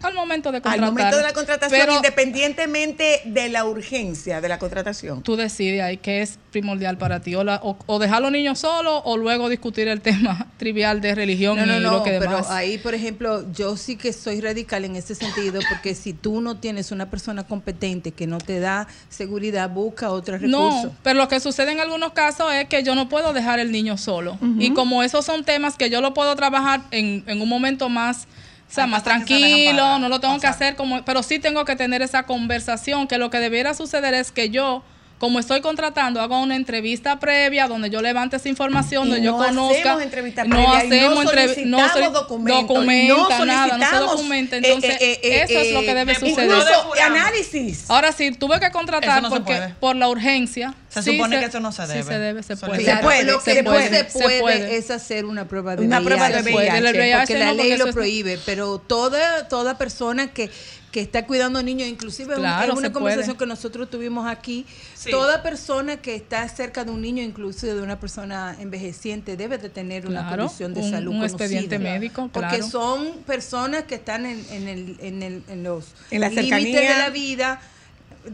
Al momento de Al contratar. momento de la contratación, Pero independientemente de la urgencia de la contratación. tú decides ahí qué es primordial para ti. O, la- o- o dejar a los niños solos o luego discutir el *laughs* tema trivial de religión No, no, y no, lo que pero demás. ahí, por ejemplo, yo sí que soy radical en ese sentido, porque si tú no tienes una persona competente que no te da seguridad, busca otro recurso. No, pero lo que sucede en algunos casos es que yo no puedo dejar el niño solo. Y como esos son temas que yo lo puedo trabajar en, en un momento más, o sea, más tranquilo, no lo tengo que hacer como, pero sí tengo que tener esa conversación, que lo que debiera suceder es que yo como estoy contratando, hago una entrevista previa donde yo levante esa información, Y donde yo no conozca. hacemos entrevista no previa no hacemos entrevi- solicitamos solic- documentos, documenta no nada, no se documenta. eh, Entonces, eh, eh, eso es lo que debe suceder. Incluso análisis. Ahora sí, tuve que contratar no porque por la urgencia. Se sí supone que eso no se Sí debe. se debe, se puede. se Claro, puede, lo que se no puede, se se puede, puede. es hacer una prueba de Una VIH, prueba de VIH, VIH porque no, la ley lo prohíbe, pero toda toda persona que que está cuidando niños, inclusive Claro, es una conversación puede. que nosotros tuvimos aquí, Sí. toda persona que está cerca de un niño, inclusive de una persona envejeciente, debe de tener una Claro, condición de un- salud un conocida. expediente médico, Porque claro. son personas que están en, en, el, en, el, en los En la límites de la vida,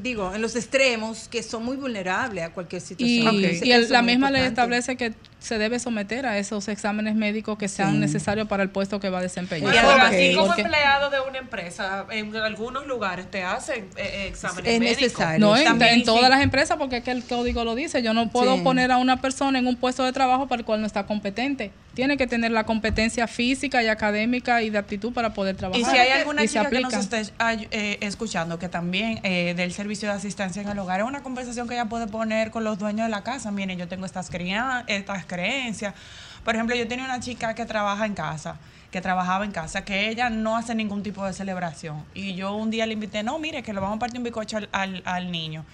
digo, en los extremos, que son muy vulnerables a cualquier Y, situación. Y el- eso es la misma ley importante. establece que se debe someter a esos exámenes médicos que sean necesarios para el puesto que va a desempeñar. Bueno, Ok. pero así como Porque- empleado de una empresa, en algunos lugares te hacen eh, eh, exámenes Es médicos. necesario. No, en, todas las empresas, porque es que el código lo dice. Yo no puedo Sí. poner a una persona en un puesto de trabajo para el cual no está competente. tiene que tener la competencia física y académica y de aptitud para poder trabajar. Y si hay alguna Y chica que nos esté eh, escuchando que también eh, del servicio de asistencia en el hogar, es una conversación que ella puede poner con los dueños de la casa. Miren, yo tengo estas, cría- estas creencias. Por ejemplo, yo tenía una chica que trabaja en casa, que trabajaba en casa, que ella no hace ningún tipo de celebración. Y yo un día le invité, no, mire, que le vamos a partir un bizcocho al, al- al niño.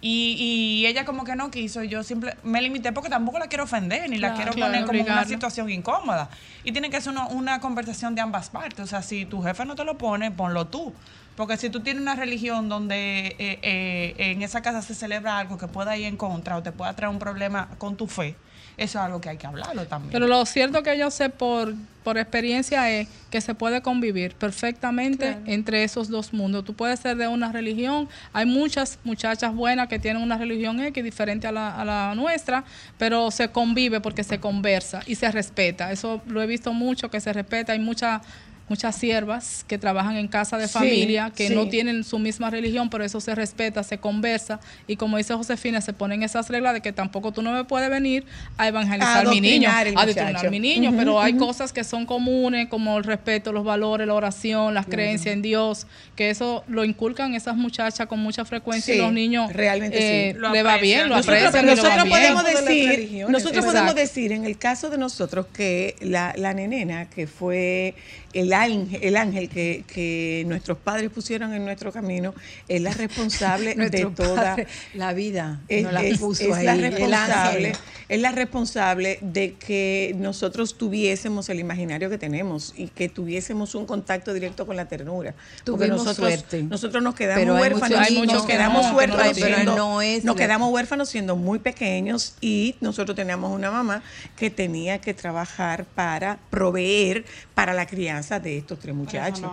Y, y ella como que no quiso, y yo simple, me limité porque tampoco la quiero ofender, ni la quiero claro, poner como en una obligarla. situación incómoda. Y tiene que ser una, una conversación de ambas partes. O sea, si tu jefe no te lo pone, ponlo tú. Porque si tú tienes una religión donde eh, eh, en esa casa se celebra algo que pueda ir en contra o te pueda traer un problema con tu fe, eso es algo que hay que hablarlo también. Pero lo cierto que yo sé por, por experiencia es que se puede convivir perfectamente entre esos dos mundos. Tú puedes ser de una religión, hay muchas muchachas buenas que tienen una religión X diferente a la, a la nuestra, pero se convive porque se conversa y se respeta. Eso lo he visto mucho, que se respeta. Hay muchas muchas siervas que trabajan en casa de Sí, familia, que sí. no tienen su misma religión, pero eso se respeta, se conversa y como dice Josefina, se ponen esas reglas de que tampoco tú no me puedes venir a evangelizar A mi niño, a adoctrinar muchacho. mi niño, pero hay cosas que son comunes como el respeto, los valores, la oración, las creencias en Dios, que eso lo inculcan esas muchachas con mucha frecuencia y los niños realmente eh, sí. Lo le va bien, lo Nosotros, aprecian y nosotros podemos decir, religiones. nosotros Exacto. podemos decir en el caso de nosotros que la, la nenena que fue el ángel, el ángel que, que nuestros padres pusieron en nuestro camino es la responsable *laughs* de toda padre, la vida es, no la puso es ahí, la responsable, ángel. es la responsable de que nosotros tuviésemos el imaginario que tenemos y que tuviésemos un contacto directo con la ternura. Porque Tuvimos nosotros, suerte. nosotros nos quedamos Pero huérfanos, muchos Hay muchos nos que quedamos no, que no huérfanos tienen. siendo, no es nos quedamos huérfanos siendo muy pequeños y nosotros teníamos una mamá que tenía que trabajar para proveer para la crianza de estos tres muchachos.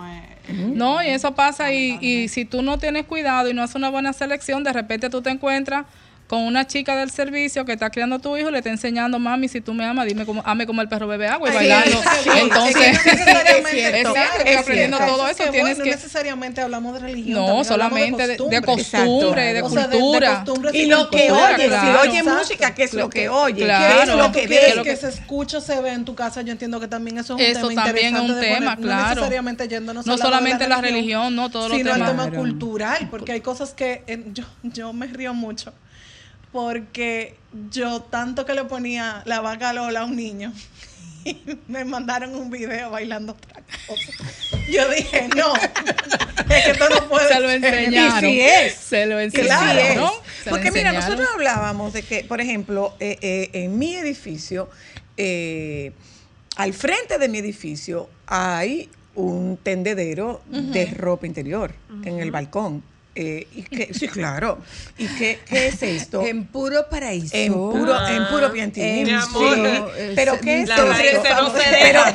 No, y eso pasa y, y si tú no tienes cuidado y no haces una buena selección, de repente tú te encuentras con una chica del servicio que está criando a tu hijo y le está enseñando, mami, si tú me amas, dime como, ame como el perro bebe agua y bailando. sí, Entonces, sí, no *laughs* necesariamente, es cierto, exacto, es aprendiendo todo Es eso, que, tienes bueno, que... No necesariamente hablamos de religión. No, solamente de, de costumbre, de de cultura. Y lo que cultura, oye, claro. si oye Exacto. música, ¿qué es lo que oye? Claro. ¿Qué es lo que que quieres ve? que se escuche o se ve en tu casa, yo entiendo que también eso es un Eso tema también es un tema, poner, claro. No necesariamente yéndonos No solamente la religión, no, todos los sino el tema cultural, porque hay cosas que eh, yo, yo me río mucho, porque yo tanto que le ponía la vaca Lola a un niño *laughs* y me mandaron un video bailando otra cosa. Yo dije, no, es que esto no puede Se lo ser. enseñaron. Y sí es. Se lo enseñaron. es. ¿no? Se lo Porque mira, nosotros hablábamos de que, por ejemplo, eh, eh, en mi edificio, eh, al frente de mi edificio hay un tendedero de ropa interior en el balcón. Eh, y que, sí, claro. ¿Y qué, qué es *laughs* esto? En puro paraíso. En puro, en puro piantinismo. En Mi amor, sí. Pero ¿qué es esto? no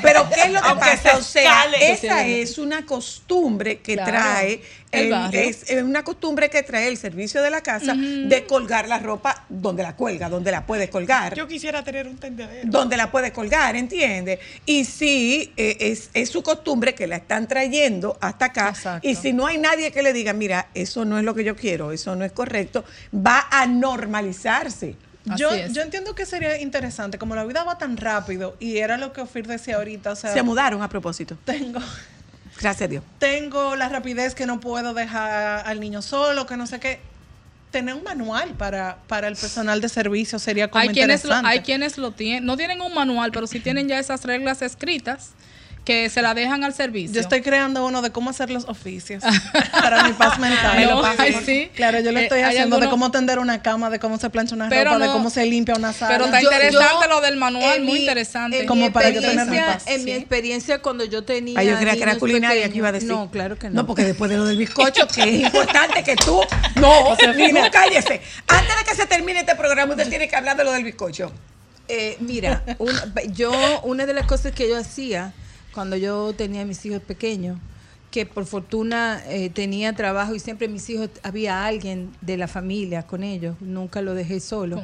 pero, ¿qué es lo que Aunque pasa? O sea, escale. esa es una costumbre que Claro. trae El es es una costumbre que trae el servicio de la casa de colgar la ropa donde la cuelga, donde la puede colgar. Yo quisiera tener un tendedero. donde la puede colgar, ¿entiendes? Y sí, eh, es, es su costumbre que la están trayendo hasta acá. Exacto. Y si no hay nadie que le diga, mira, eso no es lo que yo quiero, eso no es correcto, va a normalizarse. Yo, yo entiendo que sería interesante, como la vida va tan rápido, y era lo que Ofir decía ahorita, o sea, Se mudaron a propósito. tengo, Gracias a Dios. tengo la rapidez que no puedo dejar al niño solo, que no sé qué. Tener un manual para, para el personal de servicio sería como hay quienes lo, interesante. hay quienes lo tienen, no tienen un manual, pero sí tienen ya esas reglas escritas que se la dejan al servicio. Yo estoy creando uno de cómo hacer los oficios *laughs* para mi paz mental. No, ay, sí. Claro, yo lo Eh, estoy haciendo de cómo tender una cama, de cómo se plancha una Pero ropa, de cómo se limpia una sala. Pero está Yo- interesante yo, lo del manual, muy mi- interesante. Como para yo tener mi paz, En mi experiencia, cuando yo tenía. Ay, yo creía que era culinaria que pequeños- iba a decir. No, claro que no. No, porque después de lo del bizcocho, *laughs* que es importante que tú. *laughs* No, no, cállese. Antes de que se termine este programa, usted tiene que hablar de lo del bizcocho. Eh, mira, un- yo, una de las cosas que yo hacía cuando yo tenía mis hijos pequeños, que por fortuna eh, tenía trabajo y siempre mis hijos, había alguien de la familia con ellos, nunca lo dejé solo.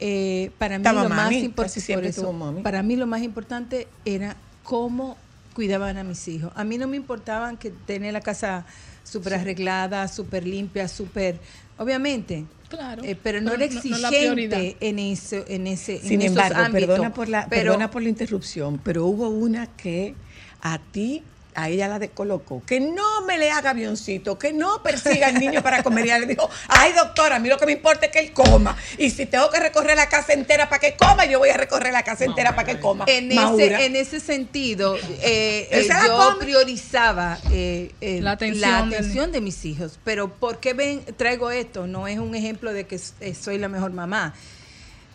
Eh, para mí Estaba lo más mami, importante casi siempre por eso, tuvo mami. para mí lo más importante era cómo cuidaban a mis hijos. A mí no me importaban que tener la casa súper arreglada, súper limpia, súper... Obviamente, Claro. Eh, pero no Pero era no- no exigente en, eso, en ese en Sin esos embargo, ámbitos. perdona por, la, pero, perdona por la interrupción, pero hubo una que a ti, a ella la descolocó. Que no me le haga avioncito, que no persiga al niño para comer. Y ella le dijo, ay doctora, a mí lo que me importa es que él coma. Y si tengo que recorrer la casa entera para que coma, yo voy a recorrer la casa entera para que coma. En ese, en ese sentido, eh, eh, yo come. priorizaba eh, eh, La atención de mis hijos. Pero ¿por qué ven, traigo esto? No es un ejemplo de que eh, soy la mejor mamá.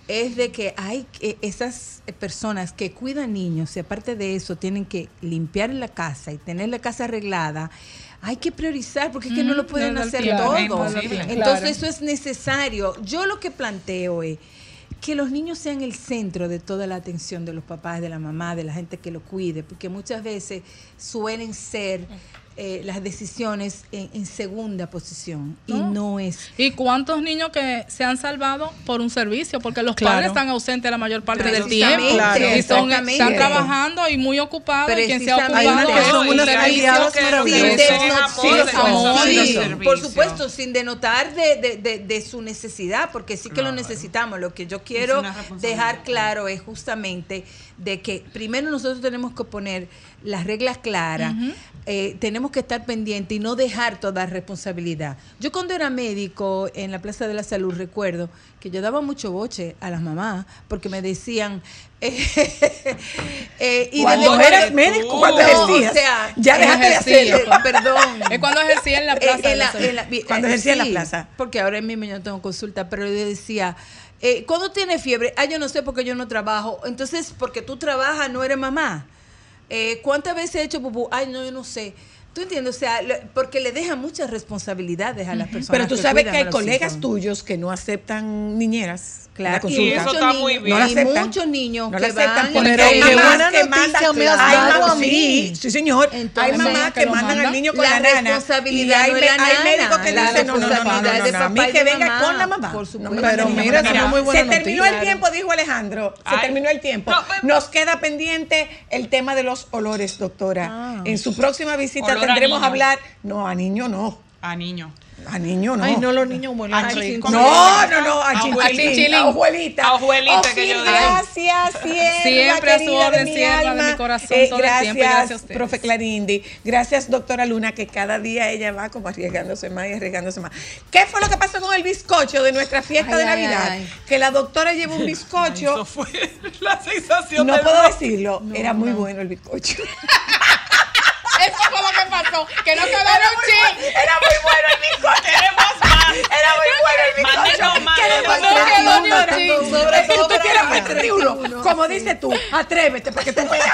Es de que hay esas personas que cuidan niños y aparte de eso tienen que limpiar la casa y tener la casa arreglada. Hay que priorizar porque es que no lo pueden no hacer todo. es. Entonces Claro. eso es necesario. Yo lo que planteo es que los niños sean el centro de toda la atención de los papás, de la mamá, de la gente que lo cuide, porque muchas veces suelen ser eh, las decisiones en, en segunda posición y No. es. ¿Y cuántos niños que se han salvado por un servicio? Porque los Claro. padres están ausentes la mayor parte del tiempo. Claro. Y son, están trabajando y muy ocupados. Y quien se ha ocupado Hay unas que son sí, de por supuesto, sin denotar de, de- de- de su necesidad, porque sí que lo necesitamos. Lo que yo quiero dejar claro es justamente de que primero nosotros tenemos que poner las reglas claras, eh, tenemos que estar pendientes y no dejar toda responsabilidad. Yo cuando era médico en la Plaza de la Salud recuerdo que yo daba mucho boche a las mamás porque me decían... *laughs* eh, eh, y de Cuando boche- eras médico, cuando No, ejercías, o sea, ya dejaste de hacerlo. *laughs* Perdón. Es cuando ejercía en la plaza. Eh, de en la en Cuando eh, ejercía en la sí, plaza. Porque ahora mismo yo no tengo consulta, pero yo decía, eh, ¿cuándo tienes fiebre? Ah, yo no sé porque yo no trabajo. Entonces, porque tú trabajas, no eres mamá. Eh, ¿Cuántas veces he hecho pupú? Ay, no, yo no sé. ¿Tú entiendes? O sea, lo- porque le deja muchas responsabilidades a las personas. Pero tú sabes que hay colegas hijos. tuyos que no aceptan niñeras. Claro, y eso muchos está niños, muy bien. No y muchos niños No que aceptan van Pero hay qué mamás buena que noticia mandan, me has hay dado mamás- a mí. sí, sí, señor. Entonces, hay mamás que mandan al niño con La la, nana. responsabilidad y hay, no hay médicos que dicen, no, no, no, no, a mí que venga mamá, con la mamá. por supuesto. Pero mira, es muy buena Se terminó el tiempo, dijo Alejandro. Se Ay. terminó el tiempo. Pero- Nos queda pendiente el tema de los olores, doctora. Ah. En su próxima visita A tendremos a hablar. No, a niño no. A niño. A niño no. Ay, no, los niños huelen rico. No, no, no, a A chinchilín, a ojuelita. A ojuelita, Oh, que yo digo. Gracias, sierva, Siempre a su orden, de mi sierva de alma. mi corazón, Eh, todo el gracias, tiempo, gracias a ustedes. profe Clarindi. Gracias, doctora Luna, que cada día ella va como arriesgándose más y arriesgándose más. ¿Qué fue lo que pasó con el bizcocho de nuestra fiesta Ay, de Navidad? ay. Que la doctora llevó un bizcocho. Eso fue la sensación no puedo decirlo, era muy bueno el bizcocho. *laughs* Eso fue lo que pasó. Que no quedaron ching. Era muy bueno el bizcocho. Queremos más. Era muy bueno el bizcocho. Más. Queremos No más. quedó ni un chin. sobre todo Sobra, tú quieres uno. Como dices tú, atrévete para que tú veas.